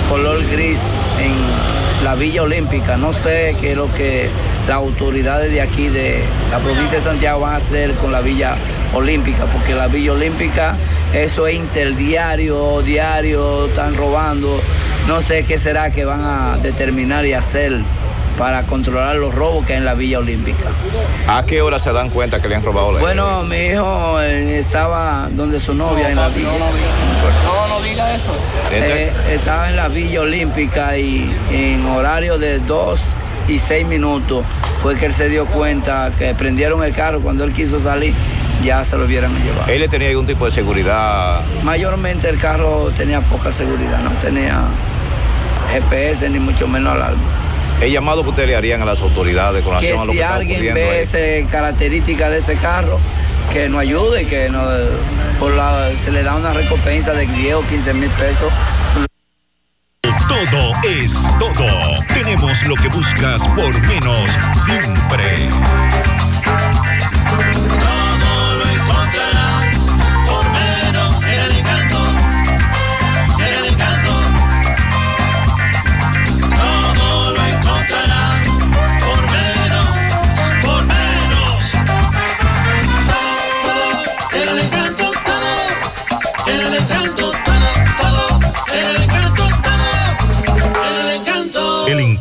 color gris en la Villa Olímpica. No sé qué es lo que las autoridades de aquí de la provincia de Santiago van a hacer con la Villa Olímpica, porque la Villa Olímpica, eso es interdiario, diario, están robando. No sé qué será que van a determinar y hacer para controlar los robos que hay en la Villa Olímpica. ¿A qué hora se dan cuenta que le han robado la Bueno, mi hijo eh, estaba donde su novia en la villa. No, no diga eso. Eh, estaba en la Villa Olímpica y en horario de 2 y 6 minutos fue que él se dio cuenta que prendieron el carro cuando él quiso salir. Ya se lo hubieran llevado. ¿Él le tenía algún tipo de seguridad? Mayormente el carro tenía poca seguridad, no tenía GPS ni mucho menos alarma. ¿El llamado que usted le harían a las autoridades con relación a lo si que está alguien ocurriendo ve ahí? ese característica de ese carro, que nos ayude y que nos, por la- se le da una recompensa de 10 o 15 mil pesos. Todo es todo. Tenemos lo que buscas por menos siempre.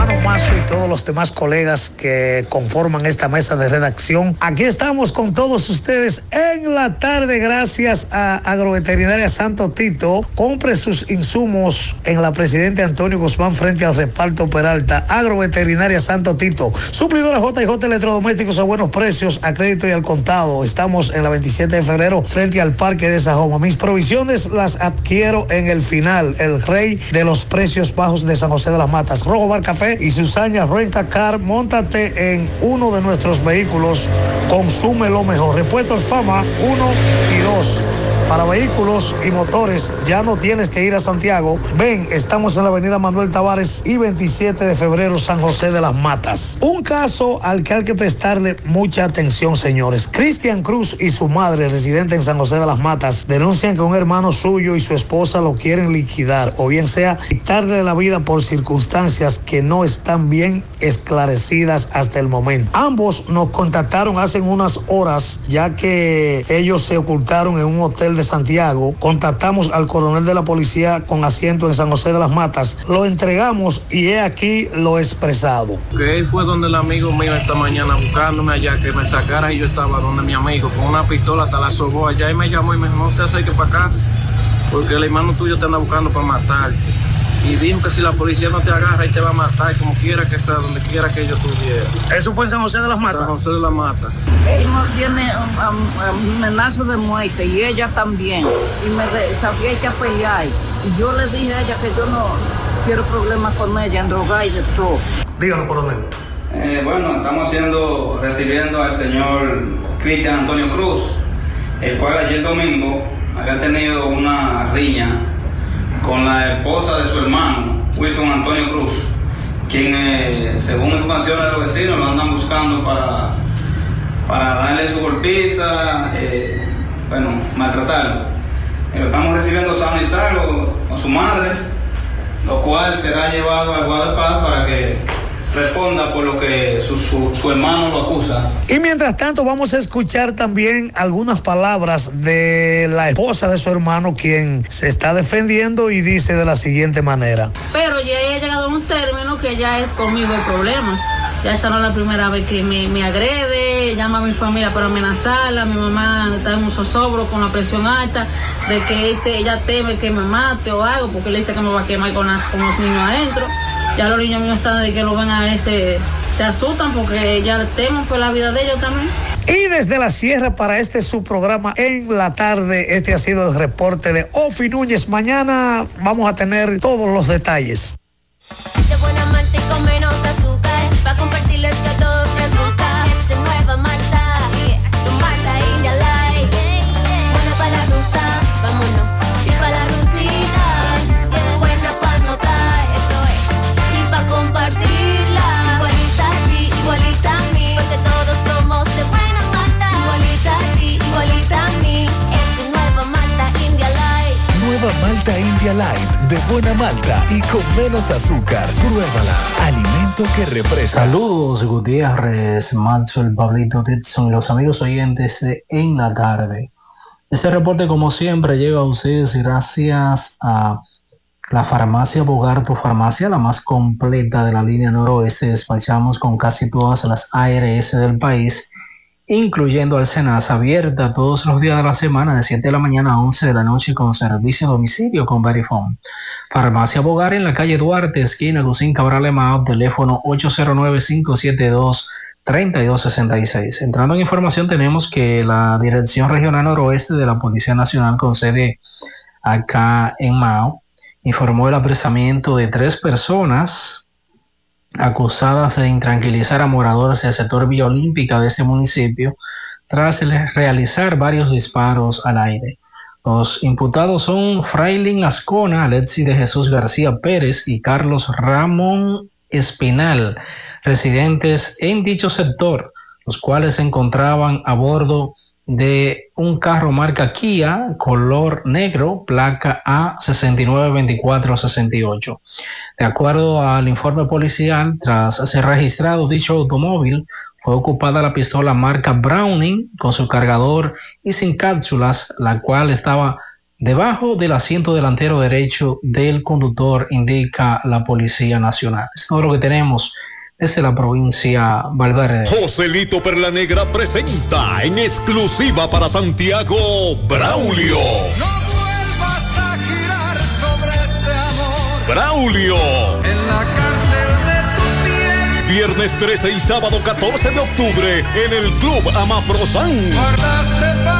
Hermano Mazo y todos los demás colegas que conforman esta mesa de redacción. Aquí estamos con todos ustedes en la tarde gracias a Agroveterinaria Santo Tito. Compre sus insumos en la Presidente Antonio Guzmán frente al reparto Peralta. Agroveterinaria Santo Tito. Suplidora JJ Electrodomésticos a buenos precios, a crédito y al contado. Estamos en la 27 de febrero frente al Parque de Sajoma. Mis provisiones las adquiero en el final, el rey de los precios bajos de San José de las Matas. Rojo Bar Café y Susana Renta Car. Móntate en uno de nuestros vehículos. Consume lo mejor. Repuestos Fama 1 y 2. Para vehículos y motores ya no tienes que ir a Santiago. Ven, estamos en la avenida Manuel Tavares y 27 de febrero San José de las Matas. Un caso al que hay que prestarle mucha atención, señores. Cristian Cruz y su madre, residente en San José de las Matas, denuncian que un hermano suyo y su esposa lo quieren liquidar o bien sea quitarle la vida por circunstancias que no están bien esclarecidas hasta el momento. Ambos nos contactaron hace unas horas ya que ellos se ocultaron en un hotel de Santiago. Contactamos al coronel de la policía con asiento en San José de las Matas. Lo entregamos y he aquí lo expresado. que él fue donde el amigo mío esta mañana buscándome allá que me sacara y yo estaba donde mi amigo con una pistola hasta la sobó allá y me llamó y me dijo no te acerques para acá porque el hermano tuyo te anda buscando para matarte y dijo que si la policía no te agarra y te va a matar, como quiera que sea, donde quiera que ellos estuvieran. ¿Eso fue en San José de las Matas? San José de las Matas. Él no tiene um, um, amenaza de muerte y ella también. Y me de- sabía ella pelear. Y yo le dije a ella que yo no quiero problemas con ella, en droga y de todo. Dígalo, coronel. Eh, bueno, estamos haciendo, recibiendo al señor Cristian Antonio Cruz, el cual ayer domingo había tenido una riña con la esposa de su hermano, Wilson Antonio Cruz, quien, eh, según información de los vecinos, lo andan buscando para, para darle su golpiza, eh, bueno, maltratarlo. Eh, lo estamos recibiendo sano y salvo con su madre, lo cual será llevado al Guadalajara para que responda por lo que su, su- su hermano lo acusa. Y mientras tanto vamos a escuchar también algunas palabras de la esposa de su hermano quien se está defendiendo y dice de la siguiente manera. Pero ya he llegado a un término que ya es conmigo el problema. Ya esta no es la primera vez que me, me agrede, llama a mi familia para amenazarla, mi mamá está en un zozobro con la presión alta, de que este- ella teme que me mate o algo, porque le dice que me va a quemar con, la- con los niños adentro. Ya los niños míos están de que lo ven a ese, se asustan porque ya temen por la vida de ellos también. Y desde la sierra para este su programa en la tarde, este ha sido el reporte de Ofi Núñez. Mañana vamos a tener todos los detalles. De De buena malta y con menos azúcar. Pruébala. Alimento que refresca. Saludos Gutiérrez, Macho, el Pablito y los amigos oyentes de En la Tarde. Este reporte como siempre llega a ustedes gracias a la farmacia Bogar, tu farmacia, la más completa de la línea noroeste. Despachamos con casi todas las ARS del país, incluyendo al Senasa, abierta todos los días de la semana de 7 de la mañana a 11 de la noche con servicio a domicilio con Verifone. Farmacia Bogar en la calle Duarte, esquina Lucín Cabral Emao, teléfono 809-572-3266. Entrando en información, tenemos que la Dirección Regional Noroeste de la Policía Nacional con sede acá en Mao informó el apresamiento de tres personas acusadas de intranquilizar a moradores del sector Villa Olímpica de ese municipio tras realizar varios disparos al aire. Los imputados son Frailin Ascona, Alexi de Jesús García Pérez y Carlos Ramón Espinal, residentes en dicho sector, los cuales se encontraban a bordo de un carro marca Kia, color negro, placa A692468. De acuerdo al informe policial, tras ser registrado dicho automóvil, fue ocupada la pistola marca Browning con su cargador y sin cápsulas, la cual estaba debajo del asiento delantero derecho del conductor, indica la Policía Nacional. Es todo lo que tenemos desde la provincia Valverde. Joselito Perla Negra presenta en exclusiva para Santiago Braulio. Vas a girar sobre este amor Braulio. en la cárcel de tu piel. Viernes 13 y sábado 14 de octubre en el Club Amaprosan. Guardaste para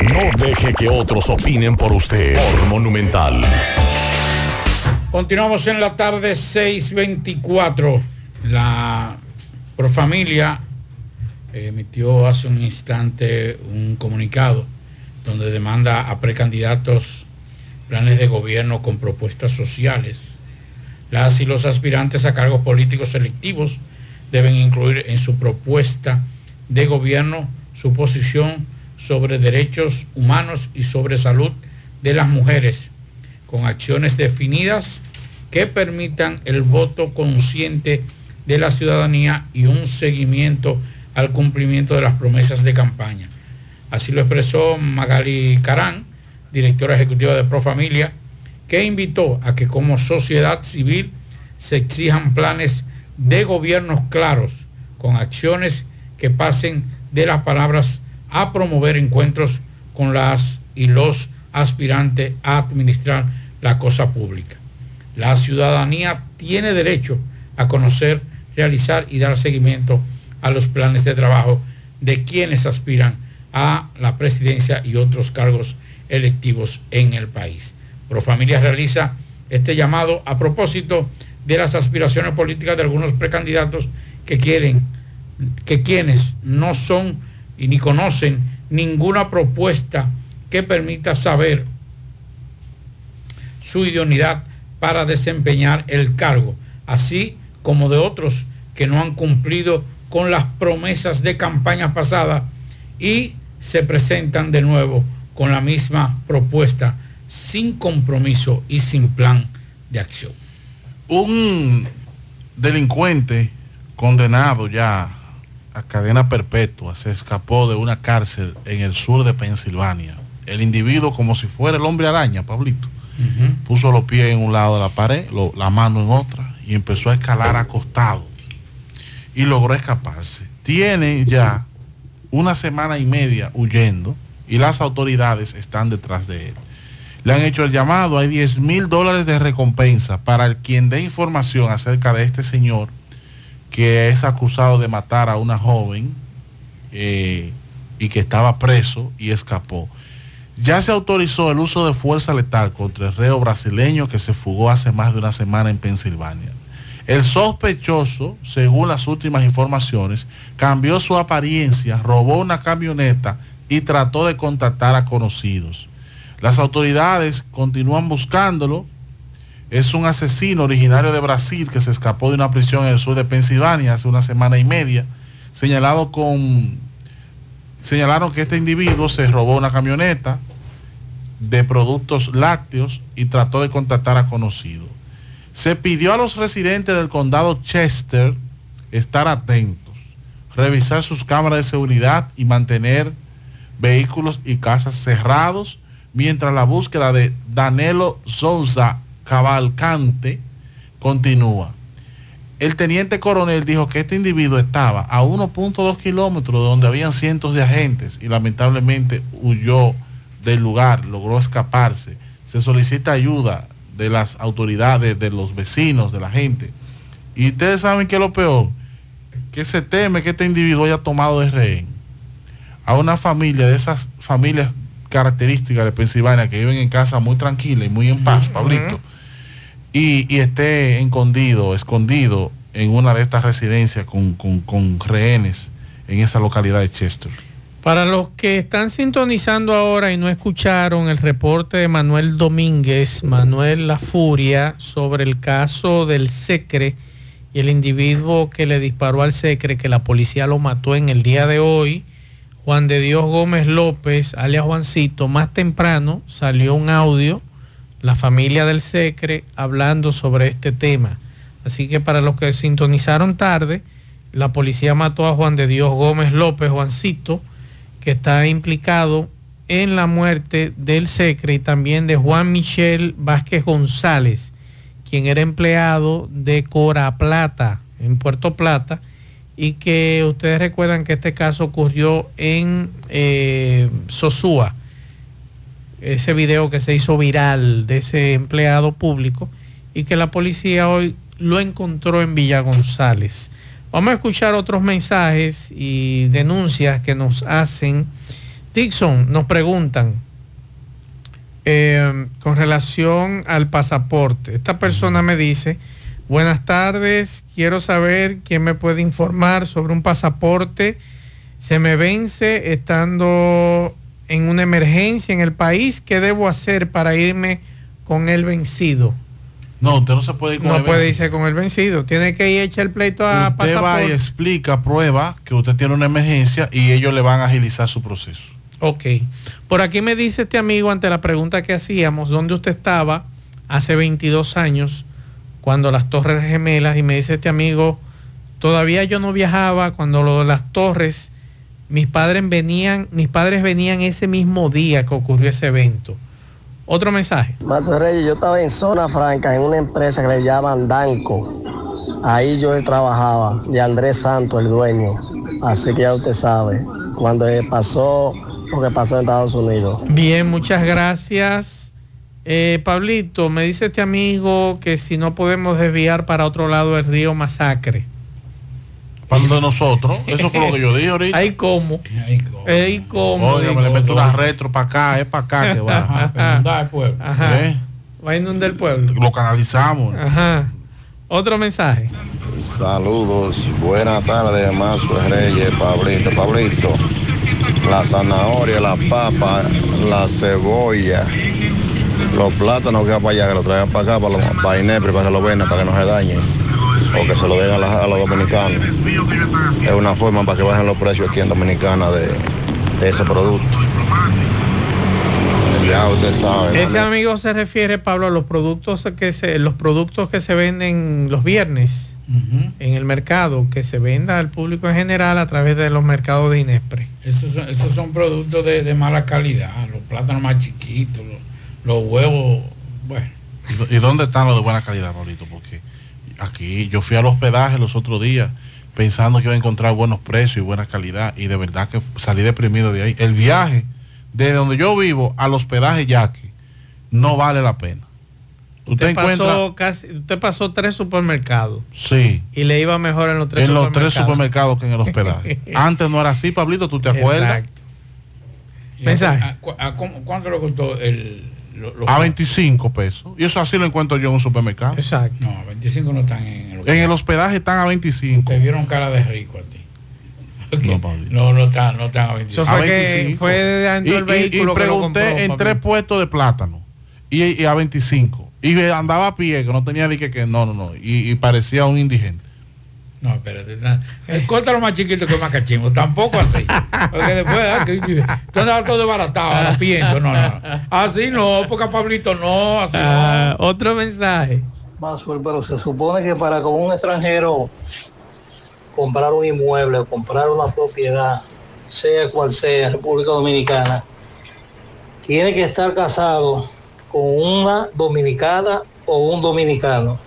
No deje que otros opinen por usted. Por Monumental. Continuamos en la tarde 624. La Profamilia emitió hace un instante un comunicado donde demanda a precandidatos planes de gobierno con propuestas sociales. Las y los aspirantes a cargos políticos selectivos deben incluir en su propuesta de gobierno su posición sobre derechos humanos y sobre salud de las mujeres, con acciones definidas que permitan el voto consciente de la ciudadanía y un seguimiento al cumplimiento de las promesas de campaña. Así lo expresó Magali Carán, directora ejecutiva de Profamilia, que invitó a que como sociedad civil se exijan planes de gobiernos claros, con acciones que pasen de las palabras a promover encuentros con las y los aspirantes a administrar la cosa pública. La ciudadanía tiene derecho a conocer, realizar y dar seguimiento a los planes de trabajo de quienes aspiran a la presidencia y otros cargos electivos en el país. Profamilia realiza este llamado a propósito de las aspiraciones políticas de algunos precandidatos que quieren que quienes no son y ni conocen ninguna propuesta que permita saber su idoneidad para desempeñar el cargo, así como de otros que no han cumplido con las promesas de campaña pasada y se presentan de nuevo con la misma propuesta sin compromiso y sin plan de acción. Un delincuente condenado ya a cadena perpetua se escapó de una cárcel en el sur de Pensilvania. El individuo, como si fuera el hombre araña, Pablito, puso los pies en un lado de la pared, lo- la mano en otra, y empezó a escalar acostado. Y logró escaparse. Tiene ya una semana y media huyendo y las autoridades están detrás de él. Le han hecho el llamado, hay 10 mil dólares de recompensa para el quien dé información acerca de este señor que es acusado de matar a una joven eh, y que estaba preso y escapó. Ya se autorizó el uso de fuerza letal contra el reo brasileño que se fugó hace más de una semana en Pensilvania. El sospechoso, según las últimas informaciones, cambió su apariencia, robó una camioneta y trató de contactar a conocidos. Las autoridades continúan buscándolo. Es un asesino originario de Brasil que se escapó de una prisión en el sur de Pensilvania hace una semana y media, señalado con señalaron que este individuo se robó una camioneta de productos lácteos y trató de contactar a conocidos. Se pidió a los residentes del condado Chester estar atentos, revisar sus cámaras de seguridad y mantener vehículos y casas cerrados mientras la búsqueda de Danilo Souza Cavalcante continúa. El teniente coronel dijo que este individuo estaba a 1.2 kilómetros donde habían cientos de agentes y lamentablemente huyó del lugar, logró escaparse. Se solicita ayuda de las autoridades, de los vecinos, de la gente. Y ustedes saben que lo peor, que se teme que este individuo haya tomado de rehén a una familia de esas familias características de Pensilvania que viven en casa muy tranquila y muy en paz, Pablito, y, esté escondido, escondido en una de estas residencias con, con- con rehenes en esa localidad de Chester. Para los que están sintonizando ahora y no escucharon el reporte de Manuel Domínguez, Manuel La Furia, sobre el caso del Secre y el individuo que le disparó al Secre, que la policía lo mató en el día de hoy, Juan de Dios Gómez López, alias Juancito, más temprano salió un audio, la familia del Secre, hablando sobre este tema. Así que para los que sintonizaron tarde, la policía mató a Juan de Dios Gómez López, Juancito, que está implicado en la muerte del Secre y también de Juan Michel Vázquez González, quien era empleado de Cora Plata, en Puerto Plata, y que ustedes recuerdan que este caso ocurrió en eh, Sosúa, ese video que se hizo viral de ese empleado público y que la policía hoy lo encontró en Villa González. Vamos a escuchar otros mensajes y denuncias que nos hacen. Dixon, nos preguntan eh, con relación al pasaporte. Esta persona me dice, buenas tardes, quiero saber quién me puede informar sobre un pasaporte. Se me vence estando en una emergencia en el país. ¿Qué debo hacer para irme con el vencido? No, usted no se puede ir con No el puede vencido. irse con el vencido. Tiene que ir a echar el pleito a Usted va y pasaporte. explica, prueba que usted tiene una emergencia y ellos le van a agilizar su proceso. Ok. Por aquí me dice este amigo ante la pregunta que hacíamos, ¿dónde usted estaba hace 22 años cuando las torres gemelas, y me dice este amigo, todavía yo no viajaba cuando lo de las torres, mis padres venían, mis padres venían ese mismo día que ocurrió ese evento. Otro mensaje. Mazo Reyes, yo estaba en zona franca en una empresa que le llaman Danco. Ahí yo trabajaba, de Andrés Santos, el dueño. Así que ya usted sabe, cuando pasó lo que pasó en Estados Unidos. Bien, muchas gracias. Eh, Pablito, me dice este amigo que si no podemos desviar para otro lado el río Masacre. Cuando nosotros, eso fue lo que yo dije ahorita. Ay, ¿cómo? Ay, ¿cómo? Oye, me le meto una retro para acá, es para acá que va. Ajá. Ajá. ¿Eh? Va a inundar el pueblo. Lo canalizamos. Ajá. Otro mensaje. Saludos, buenas tardes, Mazo Reyes, Pablito. Pablito, la zanahoria, la papa, la cebolla, los plátanos que va para allá, que lo traigan para acá, para, los, para para que lo vendan, para que no se dañen, o que se lo den a, la- a los dominicanos. Es una forma para que bajen los precios aquí en Dominicana de, de ese producto. Ya usted sabe. Ese amigo se refiere, Pablo, a los productos que se, los productos que se venden los viernes en el mercado, que se venda al público en general a través de los mercados de Inespre. Esos son, esos son productos de, de mala calidad, los plátanos más chiquitos, los, los huevos, bueno. ¿Y, y dónde están los de buena calidad, Pablito? Porque aquí yo fui al hospedaje los otros días pensando que iba a encontrar buenos precios y buena calidad y de verdad que salí deprimido de ahí. El viaje desde donde yo vivo al hospedaje Yaque no vale la pena. Usted, encuentra pasó casi, usted pasó tres supermercados sí, y le iba mejor en los tres en los supermercados. tres supermercados que en el hospedaje. Antes no era así, Pablito, ¿tú te acuerdas? Exacto. Mensaje. ¿a- a- a cómo- ¿Cuánto le costó el, lo- los- A 25 pesos. Y eso así lo encuentro yo en un supermercado. Exacto. No, 25 no están en el En el hospedaje están a 25. Te vieron cara de rico a ti. No, no, están, no están a 25. Eso fue que fue de y, dentro del y- vehículo y que lo pregunté compró, en Pablito. tres puestos de plátano y, y a 25 y andaba a pie que no tenía ni que, que no no no y, y parecía un indigente No, espérate. na- eh, Córtalo más chiquito que más cachimbo. Tampoco así. Porque después, ah, que- que- tú andabas todo desbaratado, pienso. No, no. Así no, porque a Pablito no, así Ah, no. otro mensaje. Maxwell, pero se supone que para como un extranjero comprar un inmueble o comprar una propiedad, sea cual sea, República Dominicana, tiene que estar casado con una dominicana o un dominicano.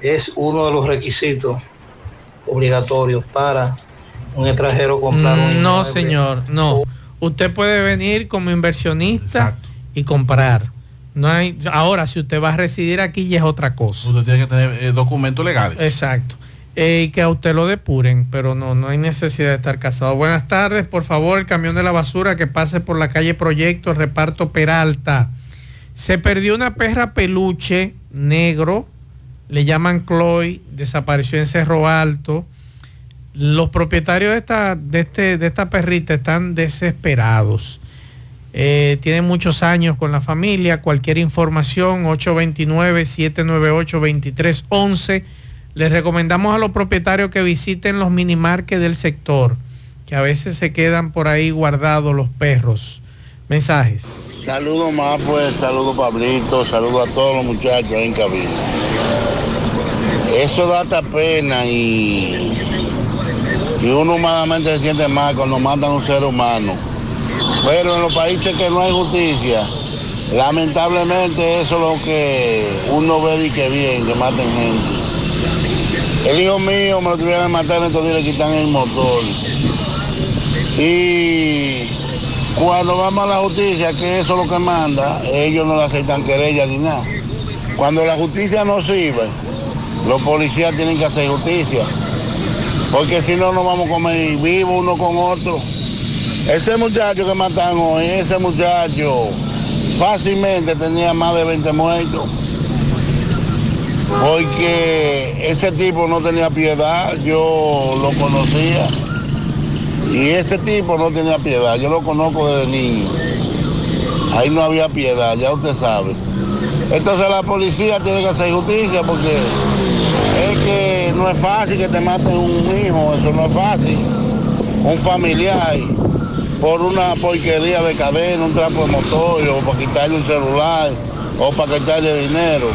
Es uno de los requisitos obligatorios para un extranjero comprar un No, inmueble. señor, no. Usted puede venir como inversionista y comprar. No hay, ahora, si usted va a residir aquí ya es otra cosa. usted tiene que tener eh, documentos legales Exacto. Eh, y que a usted lo depuren, pero no, no hay necesidad de estar casado. Buenas tardes, por favor, el camión de la basura que pase por la calle Proyecto, el reparto Peralta. Se perdió una perra peluche negro, le llaman Chloe, desapareció en Cerro Alto. Los propietarios de esta, de este, de esta perrita están desesperados. Eh, tienen muchos años con la familia. Cualquier información, 829-798-2311. Les recomendamos a los propietarios que visiten los minimarques del sector, que a veces se quedan por ahí guardados los perros. Mensajes. Saludos más, pues, saludos Pablito, saludos a todos los muchachos ahí en cabina. Eso da hasta pena y, y uno humanamente se siente mal cuando matan a un ser humano. Pero en los países que no hay justicia, lamentablemente eso es lo que uno ve y que bien, que maten gente. El hijo mío me lo tuvieron que matar en estos días, le quitan el motor. Y cuando vamos a la justicia, que eso es lo que manda, ellos no le aceptan querella ni nada. Cuando la justicia no sirve, los policías tienen que hacer justicia. Porque si no, nos vamos a comer vivo uno con otro. Ese muchacho que matan hoy, ese muchacho fácilmente tenía más de 20 muertos. Porque ese tipo no tenía piedad, yo lo conocía. Y ese tipo no tenía piedad, yo lo conozco desde niño. Ahí no había piedad, ya usted sabe. Entonces la policía tiene que hacer justicia porque es que no es fácil que te maten un hijo, eso no es fácil. Un familiar por una porquería de cadena, un trapo de motor, o para quitarle un celular, o para quitarle dinero.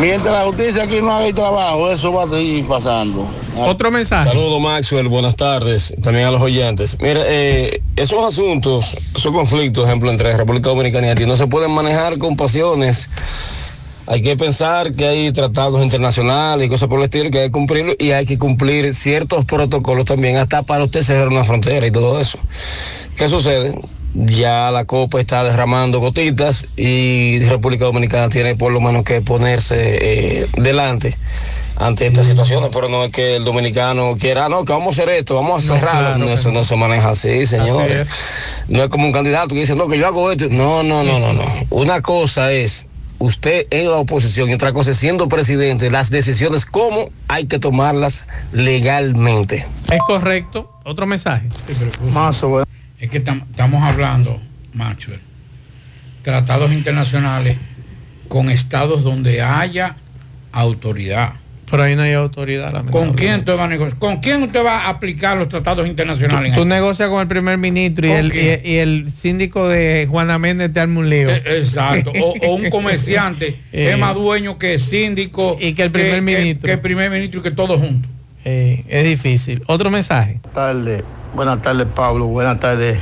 Mientras la justicia aquí no haga el trabajo, eso va a seguir pasando. Otro mensaje. Saludos Maxwell, buenas tardes, también a los oyentes. Mira, eh, esos asuntos, esos conflictos, ejemplo, entre República Dominicana y Haití, no se pueden manejar con pasiones. Hay que pensar que hay tratados internacionales y cosas por el estilo que hay que cumplirlo y hay que cumplir ciertos protocolos también, hasta para usted cerrar una frontera y todo eso. ¿Qué sucede? Ya la copa está derramando gotitas y República Dominicana tiene por lo menos que ponerse eh, delante ante estas situaciones, pero no es que el dominicano quiera, "Ah, no, que vamos a hacer esto, vamos a No, cerrar. claro No, eso no se maneja así, señores. es. No es como un candidato que dice, no, que yo hago esto. No, no, no, no, no. Una cosa es usted en la oposición y otra cosa es siendo presidente, las decisiones, cómo hay que tomarlas legalmente. Es correcto. Otro mensaje. Es que tam- estamos hablando, Maxwell, tratados internacionales con estados donde haya autoridad. Pero ahí no hay autoridad. ¿Con quién usted va a negociar? ¿Con quién usted va a aplicar los tratados internacionales? Tú Haití? negocias con el primer ministro y ¿Con el, y, y el síndico de Juana Méndez te arma un lío. Eh, Exacto. O, o un comerciante Eh, es más dueño que síndico y que el primer ministro. Que, el primer ministro y que todos juntos. Eh, es difícil. Otro mensaje. Buenas tardes, buenas tardes Pablo, buenas tardes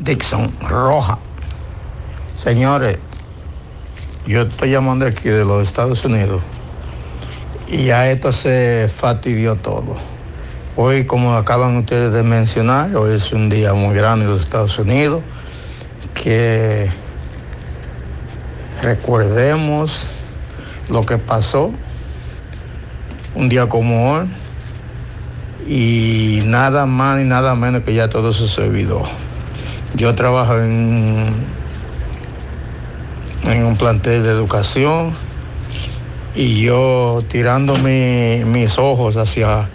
Dixon Roja. Señores, yo estoy llamando aquí de los Estados Unidos y ya esto se fastidió todo. Hoy, como acaban ustedes de mencionar, hoy es un día muy grande en los Estados Unidos, que recordemos lo que pasó un día como hoy y nada más ni nada menos que ya todo se olvidó. Yo trabajo en, en un plantel de educación y yo tirando mi- mis ojos hacia,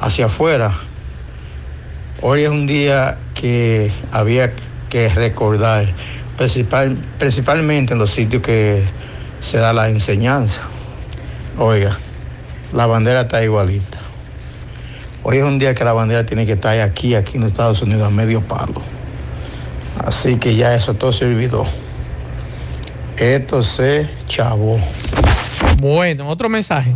hacia afuera. Hoy es un día que había que recordar, principal- principalmente en los sitios que se da la enseñanza. Oiga, la bandera está igualita. Hoy es un día que la bandera tiene que estar aquí, aquí en Estados Unidos, a medio palo. Así que ya eso todo se olvidó. Esto se chavó. Bueno, otro mensaje.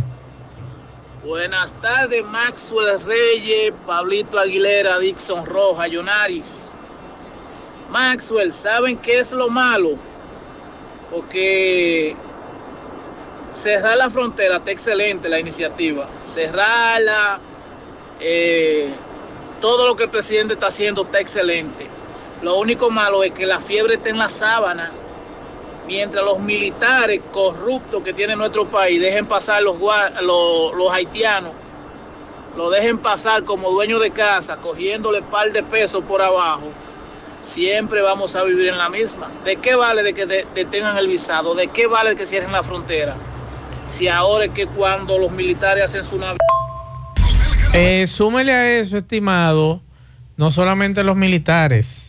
Buenas tardes, Maxwell Reyes, Pablito Aguilera, Dixon Roja, Yonaris. Maxwell, ¿saben qué es lo malo? Porque cerrar la frontera está excelente la iniciativa. Cerrarla, eh, todo lo que el presidente está haciendo está excelente. Lo único malo es que la fiebre está en la sábana. Mientras los militares corruptos que tiene nuestro país dejen pasar los, los, haitianos, lo dejen pasar como dueños de casa, cogiéndole par de pesos por abajo, siempre vamos a vivir en la misma. ¿De qué vale de que de- detengan el visado? ¿De qué vale que cierren la frontera? Si ahora es que cuando los militares hacen su nave... Eh, súmele a eso, estimado, no solamente los militares,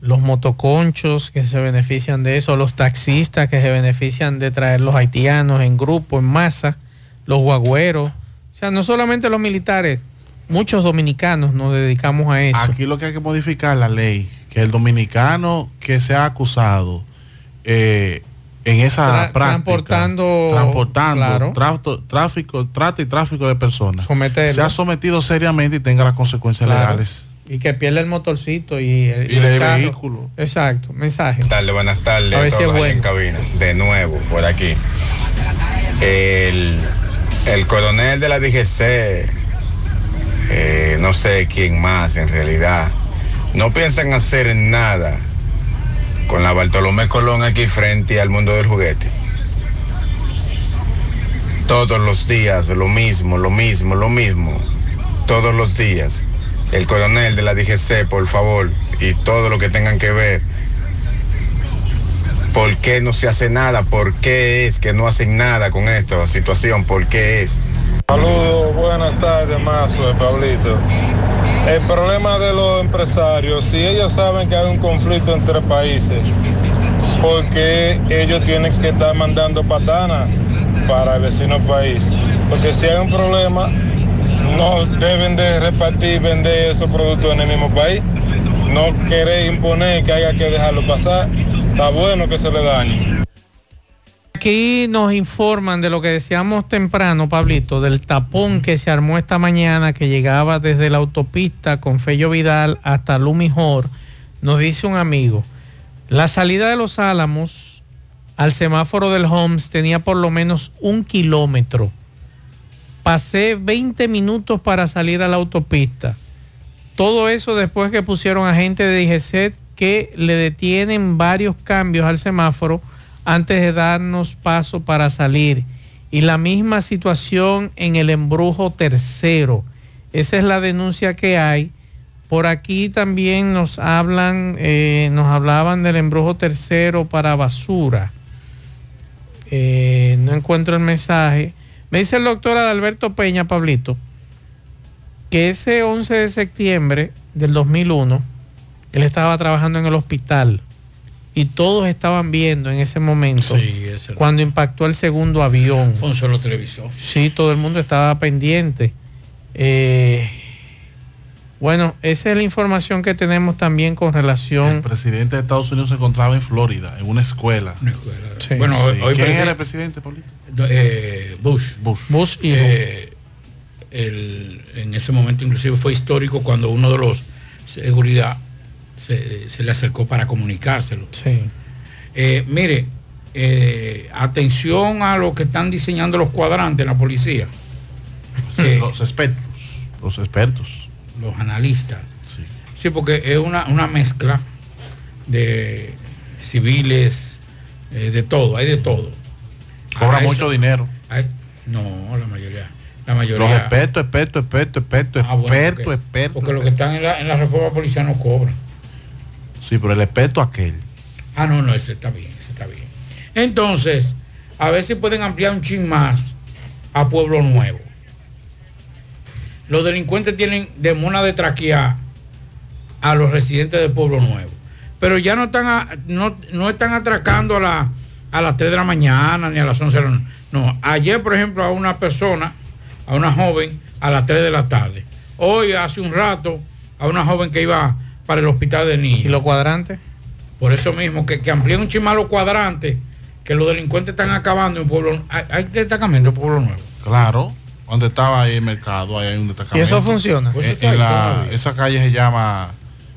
los motoconchos que se benefician de eso, los taxistas que se benefician de traer los haitianos en grupo, en masa, los guagüeros. O sea, no solamente los militares, muchos dominicanos nos dedicamos a eso. Aquí lo que hay que modificar la ley, que el dominicano que sea acusado eh, en esa Tra- práctica, transportando- transportando, claro. tráfico, trata y tráfico de personas, Someterlo. sea sometido seriamente y tenga las consecuencias Claro. legales. Y que pierde el motorcito y el, Y el carro. vehículo. Exacto, mensaje. tardes, buenas tardes. A ver si es bueno. en cabina. De nuevo, por aquí. El, el coronel de la DGC, eh, no sé quién más en realidad, no piensan hacer nada con la Bartolomé Colón aquí frente al mundo del juguete. Todos los días, lo mismo, lo mismo, lo mismo. Todos los días. El coronel de la DGC, por favor, y todo lo que tengan que ver ¿Por qué no se hace nada? ¿Por qué es que no hacen nada con esta situación? ¿Por qué es? Saludos, buenas tardes, Mazo, Pablito. El problema de los empresarios, si ellos saben que hay un conflicto entre países, ¿por qué ellos tienen que estar mandando patanas para el vecino país? Porque si hay un problema, no deben de repartir, vender esos productos en el mismo país. No querer imponer que haya que dejarlo pasar. Está bueno que se le dañe. Aquí nos informan de lo que decíamos temprano, Pablito, del tapón que se armó esta mañana que llegaba desde la autopista con Fello Vidal hasta Lumijor. Nos dice un amigo, la salida de los Álamos al semáforo del Homs tenía por lo menos un kilómetro. Pasé 20 minutos para salir a la autopista. Todo eso después que pusieron a gente de DGCET que le detienen varios cambios al semáforo antes de darnos paso para salir. Y la misma situación en el embrujo tercero. Esa es la denuncia que hay. Por aquí también nos hablan, eh, nos hablaban del embrujo tercero para basura. Eh, no encuentro el mensaje. Me dice el doctor Adalberto Peña, Pablito, que ese 11 de septiembre del 2001, él estaba trabajando en el hospital y todos estaban viendo en ese momento Sí, ese era. cuando impactó el segundo avión. Alfonso lo televisó. Sí, todo el mundo estaba pendiente. Eh, bueno, esa es la información que tenemos también con relación. El presidente de Estados Unidos se encontraba en Florida, en una escuela. Sí. Bueno, Sí. hoy ¿Quién presi- era el presidente, Pablito? Eh, Bush. Bush. Bush y Eh, el- en ese momento inclusive fue histórico cuando uno de los seguridad se, se le acercó para comunicárselo. Sí. Eh, mire, eh, atención a lo que están diseñando los cuadrantes en la policía. Sí. Los expertos. Los expertos. Los analistas. Sí, porque es una, una mezcla de civiles, eh, de todo, hay de todo. Cobra Ahora, mucho eso- dinero. hay- no, la mayoría. La Los mayoría. expertos, expertos, expertos, expertos, Ah, bueno, expertos, porque- expertos. Porque los que están en la, en la reforma policial no cobran. Sí, pero el experto aquel. Ah, no, no, ese está bien, ese está bien. Entonces, a ver si pueden ampliar un chin más a Pueblo Nuevo. Los delincuentes tienen de mona de traquear a los residentes de Pueblo Nuevo. Pero ya no están, a- no, no están atracando a, la- a las 3 de la mañana ni a las 11 de la noche. No, ayer, por ejemplo, a una persona, a una joven, a las 3 de la tarde. Hoy, hace un rato, a una joven que iba para el hospital de niños. ¿Y los cuadrantes? Por eso mismo, que, que amplíen un chismal los cuadrantes, que los delincuentes están acabando en Pueblo Hay, hay destacamento en Pueblo Nuevo. Claro. Donde estaba ahí el mercado, ahí hay un destacamento. ¿Y eso funciona? En- Pues en ahí la- esa calle se llama...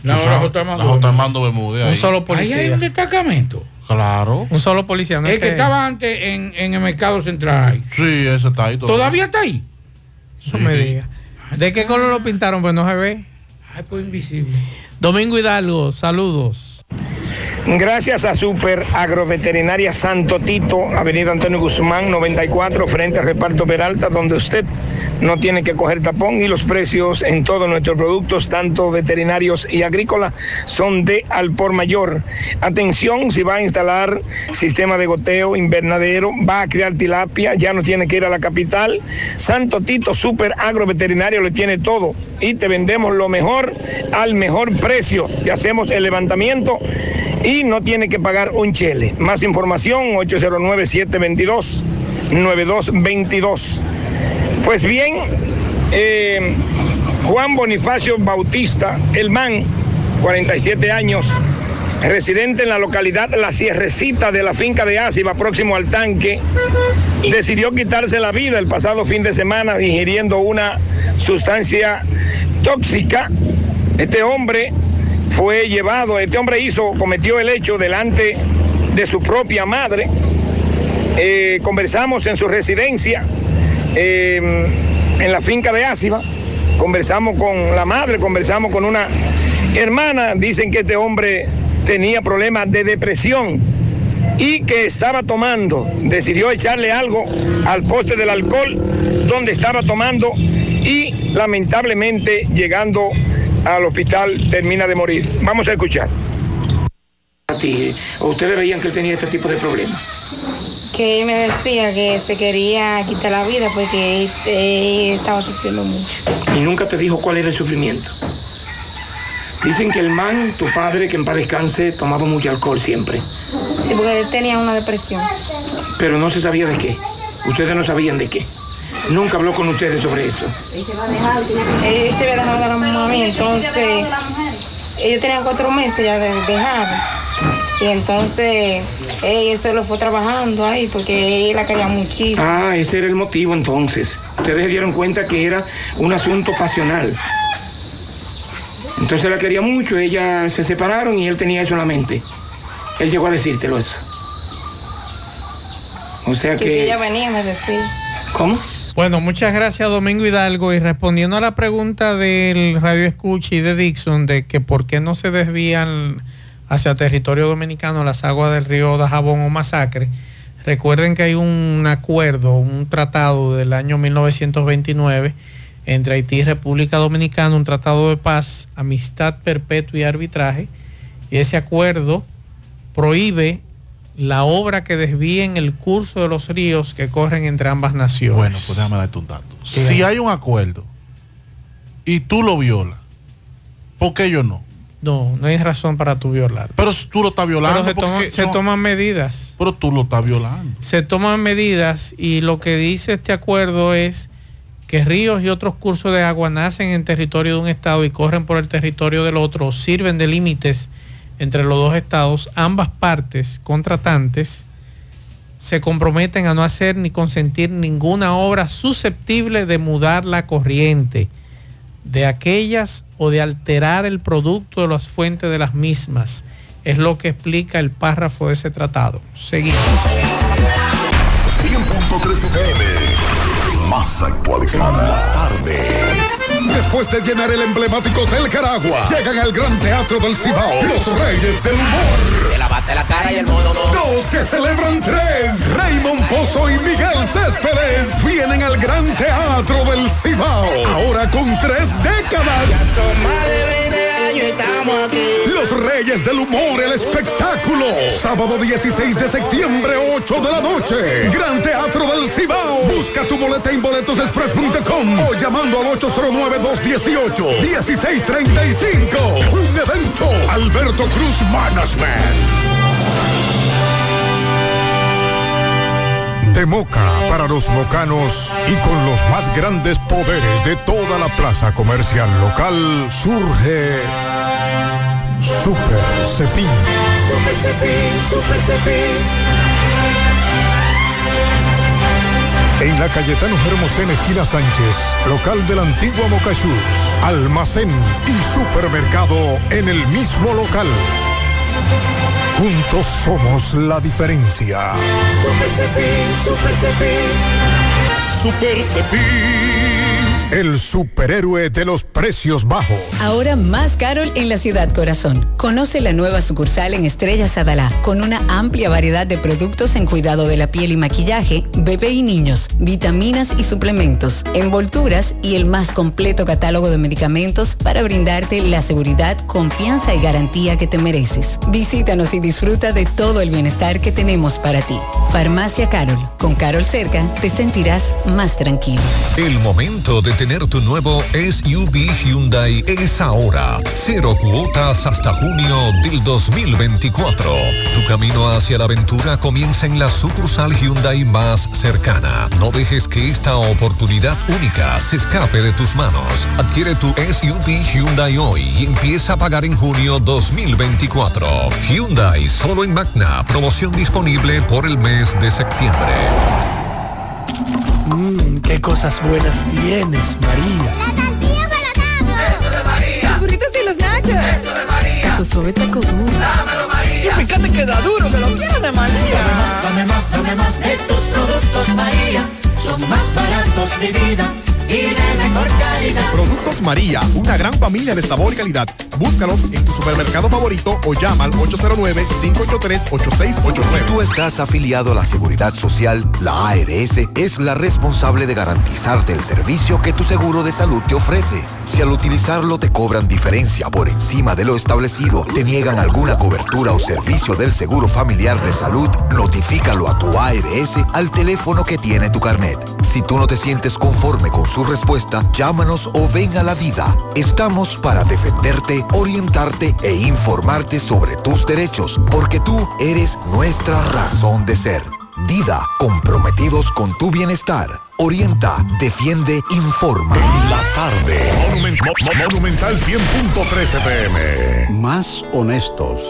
La- ¿tú la sabes? J. Armando La J. Bermúdez. Armando Bermúdez. Un ahí. solo Ahí policía. hay un destacamento. Claro. Un solo policía. No el es que estaba antes en, en el mercado central. ahí. Sí, ese está ahí. ¿Todavía está ahí? No me diga. ¿De qué color lo pintaron? Pues no se ve. Ay, pues invisible. Domingo Hidalgo, saludos. Gracias a Super Agroveterinaria Santo Tito, Avenida Antonio Guzmán, 94, frente al reparto Peralta, donde usted no tiene que coger tapón y los precios en todos nuestros productos, tanto veterinarios y agrícolas, son de al por mayor. Atención, si va a instalar sistema de goteo, invernadero, va a criar tilapia, ya no tiene que ir a la capital. Santo Tito Super Agroveterinario le tiene todo y te vendemos lo mejor al mejor precio. Y hacemos el levantamiento y no tiene que pagar un chele. Más información 809-722-9222. Pues bien, eh, Juan Bonifacio Bautista, el man, 47 años, residente en la localidad La Sierrecita de la finca de Áciba, próximo al tanque, decidió quitarse la vida el pasado fin de semana ingiriendo una sustancia tóxica. Este hombre fue llevado, este hombre hizo, cometió el hecho delante de su propia madre. Eh, conversamos en su residencia, eh, en la finca de Áciba, conversamos con la madre, conversamos con una hermana, dicen que este hombre tenía problemas de depresión y que estaba tomando, decidió echarle algo al poste del alcohol donde estaba tomando y lamentablemente llegando al hospital termina de morir. Vamos a escuchar. A ti, ¿o ustedes veían que él tenía este tipo de problemas? que él me decía que se quería quitar la vida porque él, él estaba sufriendo mucho. Y nunca te dijo cuál era el sufrimiento. Dicen que el man, tu padre, que en paz descanse, tomaba mucho alcohol siempre, Sí, porque él tenía una depresión. pero no se sabía de qué. Ustedes no sabían de qué. Nunca habló con ustedes sobre eso. Él se había dejado de la mami, entonces ellos tenían cuatro meses ya de dejar. Y entonces ella se lo fue trabajando ahí porque ella la quería muchísimo. Ah, ese era el motivo entonces. Ustedes se dieron cuenta que era un asunto pasional. Entonces la quería mucho, ella se separaron y él tenía eso en la mente. Él llegó a decírtelo eso. O sea Que si que... ella venía me decía. ¿Cómo? Bueno, muchas gracias Domingo Hidalgo y respondiendo a la pregunta del Radio Escucha y de Dixon de que por qué no se desvían hacia territorio dominicano las aguas del río Dajabón o Masacre, recuerden que hay un acuerdo, un tratado del año 1929 entre Haití y República Dominicana, un tratado de paz, amistad perpetua y arbitraje, y ese acuerdo prohíbe la obra que desvíen el curso de los ríos que corren entre ambas naciones. Bueno, pues déjame darte un dato. Si hay un acuerdo y tú lo violas, ¿por qué yo no? No, no hay razón para tú violar. Pero si tú lo estás violando, Pero se, porque toma- se son- toman medidas. pero tú lo estás violando. Se toman medidas y lo que dice este acuerdo es que ríos y otros cursos de agua nacen en territorio de un estado y corren por el territorio del otro, sirven de límites entre los dos estados. Ambas partes contratantes se comprometen a no hacer ni consentir ninguna obra susceptible de mudar la corriente de aquellas o de alterar el producto de las fuentes de las mismas. Es lo que explica el párrafo de ese tratado. Seguimos. 100.3 FM. Más actualizada. La tarde. Después de llenar el emblemático Hotel Caragua, llegan al Gran Teatro del Cibao, los Reyes del Humor. Te lavaste la cara y el modo no. Dos que celebran tres. Raymond Pozo y Miguel Céspedes vienen al Gran Teatro del Cibao. Ahora con tres décadas. Más de 20 años estamos aquí. Los Reyes del Humor, el espectáculo. Sábado 16 de septiembre, 8 de la noche. Gran Teatro del Cibao. Busca tu boleta en boletosexpress.com o llamando al 809-218-1635. Un evento. Alberto Cruz Management. De Moca para los mocanos y con los más grandes poderes de toda la plaza comercial local surge Super Cepín. Super Cepín, Super Cepín. En la Cayetano Hermosén, esquina Sánchez, local de la antigua Moca Shoes, almacén y supermercado en el mismo local. Juntos somos la diferencia. Super Cepín, Super Cepín. Super Cepín. El superhéroe de los precios bajos. Ahora más Carol en la ciudad corazón. Conoce la nueva sucursal en Estrella Sadalá con una amplia variedad de productos en cuidado de la piel y maquillaje, bebé y niños, vitaminas y suplementos, envolturas y el más completo catálogo de medicamentos para brindarte la seguridad, confianza y garantía que te mereces. Visítanos y disfruta de todo el bienestar que tenemos para ti. Farmacia Carol. Con Carol cerca te sentirás más tranquilo. El momento de tener tu nuevo SUV Hyundai es ahora. Cero cuotas hasta junio del 2024. Tu camino hacia la aventura comienza en la sucursal Hyundai más cercana. No dejes que esta oportunidad única se escape de tus manos. Adquiere tu SUV Hyundai hoy y empieza a pagar en junio 2024. Hyundai solo en Magna. Promoción disponible por el mes de septiembre. Mmm, qué cosas buenas tienes, María. La tortilla para Eso de María. Los burritos y los nachos. Eso de María. Tu suave taco duro. Dámelo, María. Y fíjate que da duro, que lo quiero de María. Dame más, dame más de tus productos, María. Son más baratos de vida y de mejor calidad. Productos María, una gran familia de sabor y calidad. Búscalos en tu supermercado favorito o llama al 809-583-8689. Tú estás afiliado a la Seguridad Social, la ARS es la responsable de garantizarte el servicio que tu seguro de salud te ofrece. Si al utilizarlo te cobran diferencia por encima de lo establecido, te niegan alguna cobertura o servicio del Seguro Familiar de Salud, notifícalo a tu ARS al teléfono que tiene tu carnet. Si tú no te sientes conforme con su respuesta, llámanos o ven a la vida. Estamos para defenderte, orientarte e informarte sobre tus derechos, porque tú eres nuestra razón de ser. Dida, comprometidos con tu bienestar. Orienta, defiende, informa. La tarde. Monument- Mo- Mo- Monumental 100.13 pm. Más honestos,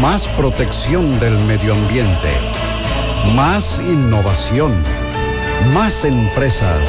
más protección del medio ambiente, más innovación, más empresas,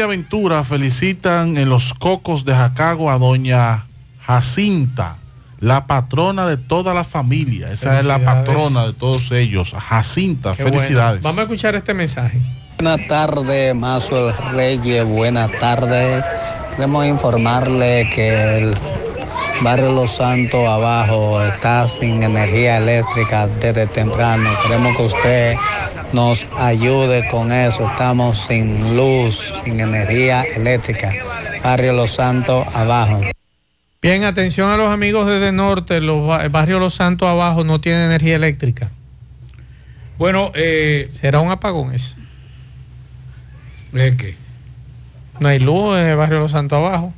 Familia Ventura felicitan en los cocos de Jacago a doña Jacinta, la patrona de toda la familia. Esa es la patrona de todos ellos. Jacinta, Qué bueno. felicidades. Vamos a escuchar este mensaje. Buenas tardes, Mazo el Reyes, buenas tardes. Queremos informarle que el barrio Los Santos abajo está sin energía eléctrica desde temprano. Queremos que usted nos ayude con eso. Estamos sin luz, sin energía eléctrica. Barrio Los Santos abajo. Bien, atención a los amigos desde norte, los el barrio Los Santos abajo no tiene energía eléctrica. Bueno, eh, será un apagón eso. ¿De qué? No hay luz en el barrio Los Santos abajo.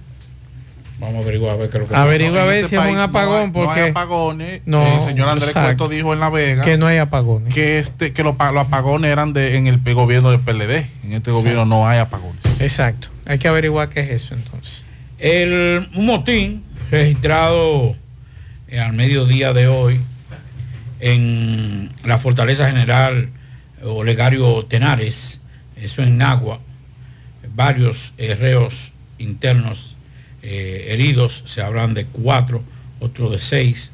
Vamos a averiguar a ver qué es lo que Averigua pasa. a ver En este si es un país no apagón, hay- no hay apagones. No, el señor Andrés exacto. Cueto dijo en La Vega que no hay apagones. que este que los, pa- los apagones eran de en el gobierno del PLD. En este gobierno no hay apagones. Exacto. Hay que averiguar qué es eso entonces. El, un motín registrado eh, al mediodía de hoy en la Fortaleza General Olegario Tenares, eso en Nagua, varios eh, reos internos eh, heridos, se hablan de cuatro, otros de seis.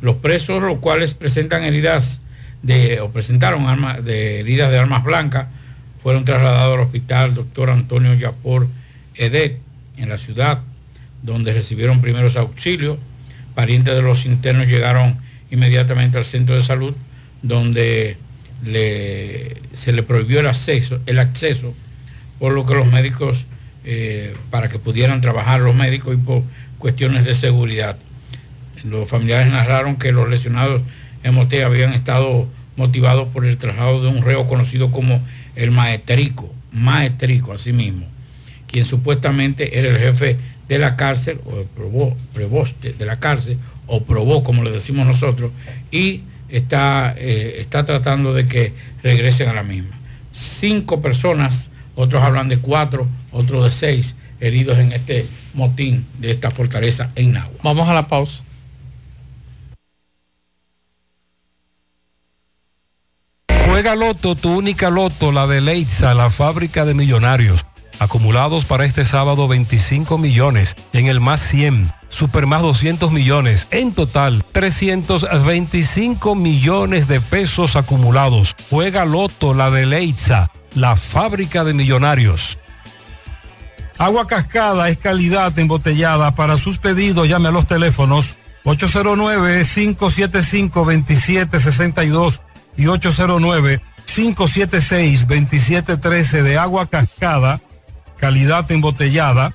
Los presos, los cuales presentan heridas de, o presentaron armas de heridas de armas blancas, fueron trasladados al hospital doctor Antonio Yapor Edet en la ciudad, donde recibieron primeros auxilios. Parientes de los internos llegaron inmediatamente al centro de salud, donde le- se le prohibió el acceso, el acceso, por lo que los médicos, eh, para que pudieran trabajar los médicos y por cuestiones de seguridad. Los familiares narraron que los lesionados en Motea habían estado motivados por el traslado de un reo conocido como el maestrico, maestrico así mismo, quien supuestamente era el jefe de la cárcel, o el probó- preboste de la cárcel, o probó, como le decimos nosotros, y está, eh, está tratando de que regresen a la misma. Cinco personas, otros hablan de cuatro, otros de seis, heridos en este motín de esta fortaleza en Nagua. Vamos a la pausa. Juega Loto, tu única Loto, la de Leitza, la fábrica de millonarios. Acumulados para este sábado 25 millones. En el más 100, super más 200 millones. En total, 325 millones de pesos acumulados. Juega Loto, la de Leitza, la fábrica de millonarios. Agua Cascada es calidad embotellada. Para sus pedidos llame a los teléfonos 809-575-2762 y 809-576-2713 de agua cascada, calidad embotellada.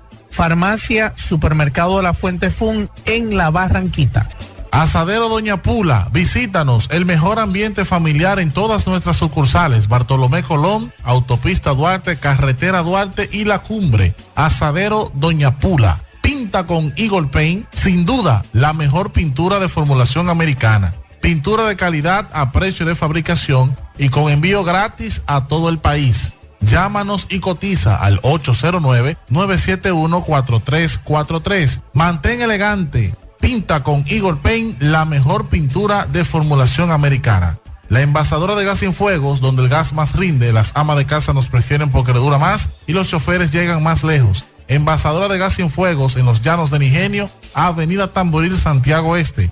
Farmacia Supermercado de la Fuente Fun en La Barranquita. Asadero Doña Pula, visítanos, el mejor ambiente familiar en todas nuestras sucursales, Bartolomé Colón, Autopista Duarte, Carretera Duarte y La Cumbre. Asadero Doña Pula, pinta con Eagle Paint, sin duda la mejor pintura de formulación americana. Pintura de calidad a precio de fabricación y con envío gratis a todo el país. Llámanos y cotiza al 809-971-4343. Mantén elegante. Pinta con Eagle Paint la mejor pintura de formulación americana. La envasadora de gas sin fuegos, donde el gas más rinde, las amas de casa nos prefieren porque le dura más y los choferes llegan más lejos. Envasadora de gas sin fuegos en los llanos de Nigenio, Avenida Tamboril, Santiago Este.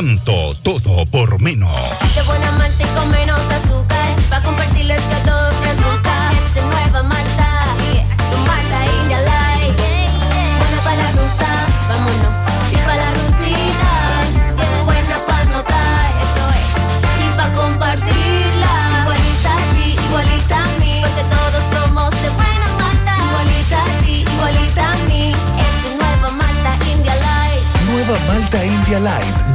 Encanto. Todo por menos. De buena malta y con menos azúcar Pa' compartirles que a todos les gusta. De nueva malta Tu malta India Light. Buena para la ruta, vámonos. Y para la rutina Buena para notar, eso es Y para compartirla. Igualita a ti, igualita a mí. Porque todos somos de buena malta Igualita a ti, igualita a mí. Es de nueva malta India Light. Nueva Malta India Light,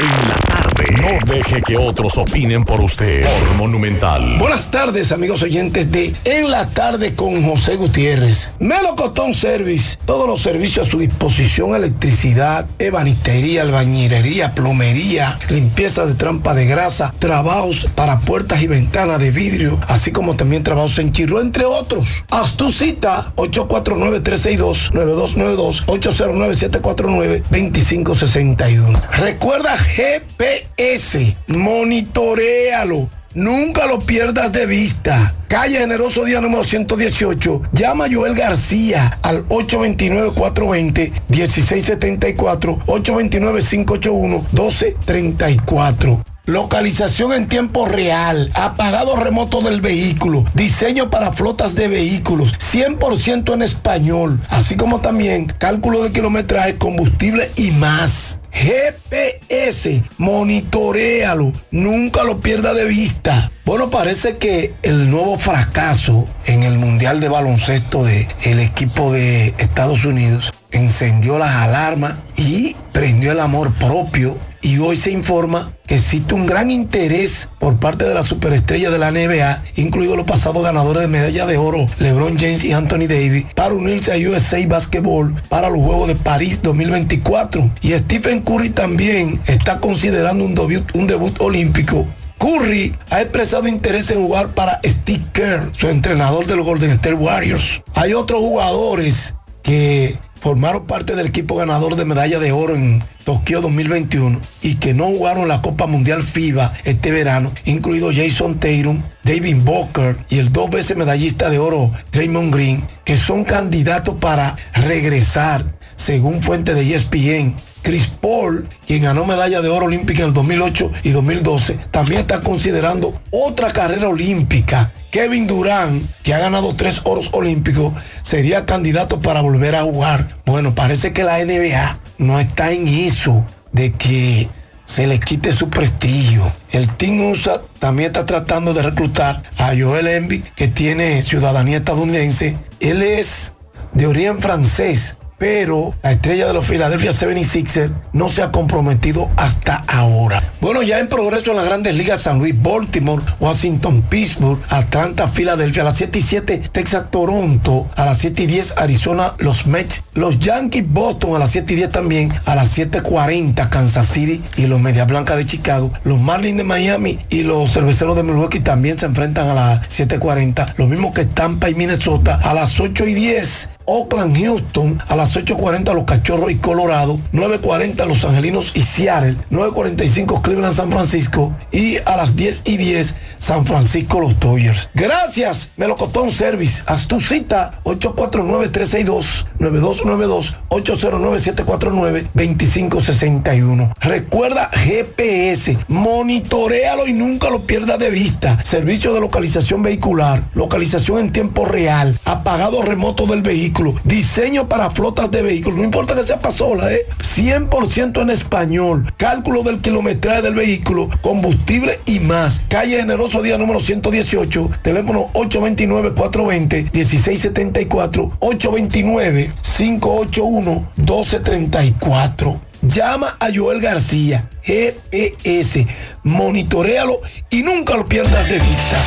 En la tarde. No deje que otros opinen por usted. Monumental. Buenas tardes, amigos oyentes de En la tarde con José Gutiérrez. Melocotón Service, todos los servicios a su disposición, electricidad, ebanistería, albañilería, plomería, limpieza de trampa de grasa, trabajos para puertas y ventanas de vidrio, así como también trabajos en chirro, entre otros. Haz tu cita 849-362-9292, 809-749-2561. Recuerda GPS, monitorealo. Nunca lo pierdas de vista. Calle Generoso Día número 118. Llama a Joel García al 829-420-1674. 829-581-1234. Localización en tiempo real, apagado remoto del vehículo, diseño para flotas de vehículos, 100% en español, así como también cálculo de kilometraje, combustible y más. GPS, monitorealo, nunca lo pierda de vista. Bueno, parece que el nuevo fracaso en el Mundial de Baloncesto del el equipo de Estados Unidos encendió las alarmas y prendió el amor propio y hoy se informa que existe un gran interés por parte de la superestrella de la NBA, incluidos los pasados ganadores de medalla de oro, LeBron James y Anthony Davis, para unirse a USA Basketball para los Juegos de París 2024. Y Stephen Curry también está considerando un debut, un debut olímpico Curry ha expresado interés en jugar para Steve Kerr, su entrenador de los Golden State Warriors. Hay otros jugadores que formaron parte del equipo ganador de medalla de oro en Tokio 2021 y que no jugaron la Copa Mundial FIBA este verano, incluido Jason Tatum, David Booker y el dos veces medallista de oro Draymond Green, que son candidatos para regresar, según fuente de ESPN. Chris Paul, quien ganó medalla de oro olímpica en el 2008 y 2012, también está considerando otra carrera olímpica. Kevin Durant, que ha ganado tres oros olímpicos, sería candidato para volver a jugar. Bueno, parece que la NBA no está en eso de que se le quite su prestigio. El Team USA también está tratando de reclutar a Joel Embiid, que tiene ciudadanía estadounidense. Él es de origen francés, pero la estrella de los Philadelphia 76ers no se ha comprometido hasta ahora. Bueno, ya en progreso en las grandes ligas San Luis, Baltimore, Washington, Pittsburgh, Atlanta, Filadelfia, a las 7 y 7, Texas, Toronto, a las 7 y 10, Arizona, los Mets, los Yankees, Boston, a las 7 y 10 también, a las 7.40, Kansas City y los Media Blancas de Chicago, los Marlins de Miami y los Cerveceros de Milwaukee también se enfrentan a las 7.40, lo mismo que Tampa y Minnesota, a las 8 y 10. Oakland, Houston, a las 8.40 los Cachorros y Colorado, 9.40 los Angelinos y Seattle, 9.45 Cleveland, San Francisco y a las 10 y 10 San Francisco los Dodgers. Gracias, Melocotón Service. Haz tu cita 849-362-9292, 809-749-2561. Recuerda GPS, monitorealo y nunca lo pierdas de vista. Servicio de localización vehicular, localización en tiempo real, apagado remoto del vehículo, diseño para flotas de vehículos, no importa que sea pasola, ¿eh? 100% en español, cálculo del kilometraje del vehículo, combustible y más. Calle Generoso Día número 118, teléfono 829-420-1674, 829-581-1234. Llama a Joel García, GPS, monitorealo y nunca lo pierdas de vista.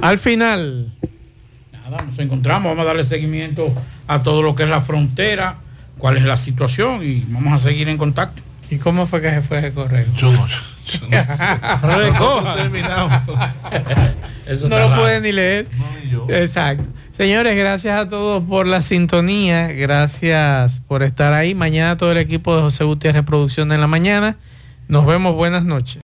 Al final, Nada, nos encontramos, vamos a darle seguimiento a todo lo que es la frontera, cuál es la situación y vamos a seguir en contacto. ¿Y cómo fue que se fue ese correo? Yo no, Recoja. terminamos. Eso no está lo raro. pueden ni leer. Exacto. Señores, gracias a todos por la sintonía, gracias por estar ahí. Mañana todo el equipo de José Gutiérrez Producción en la mañana. Nos vemos, buenas noches.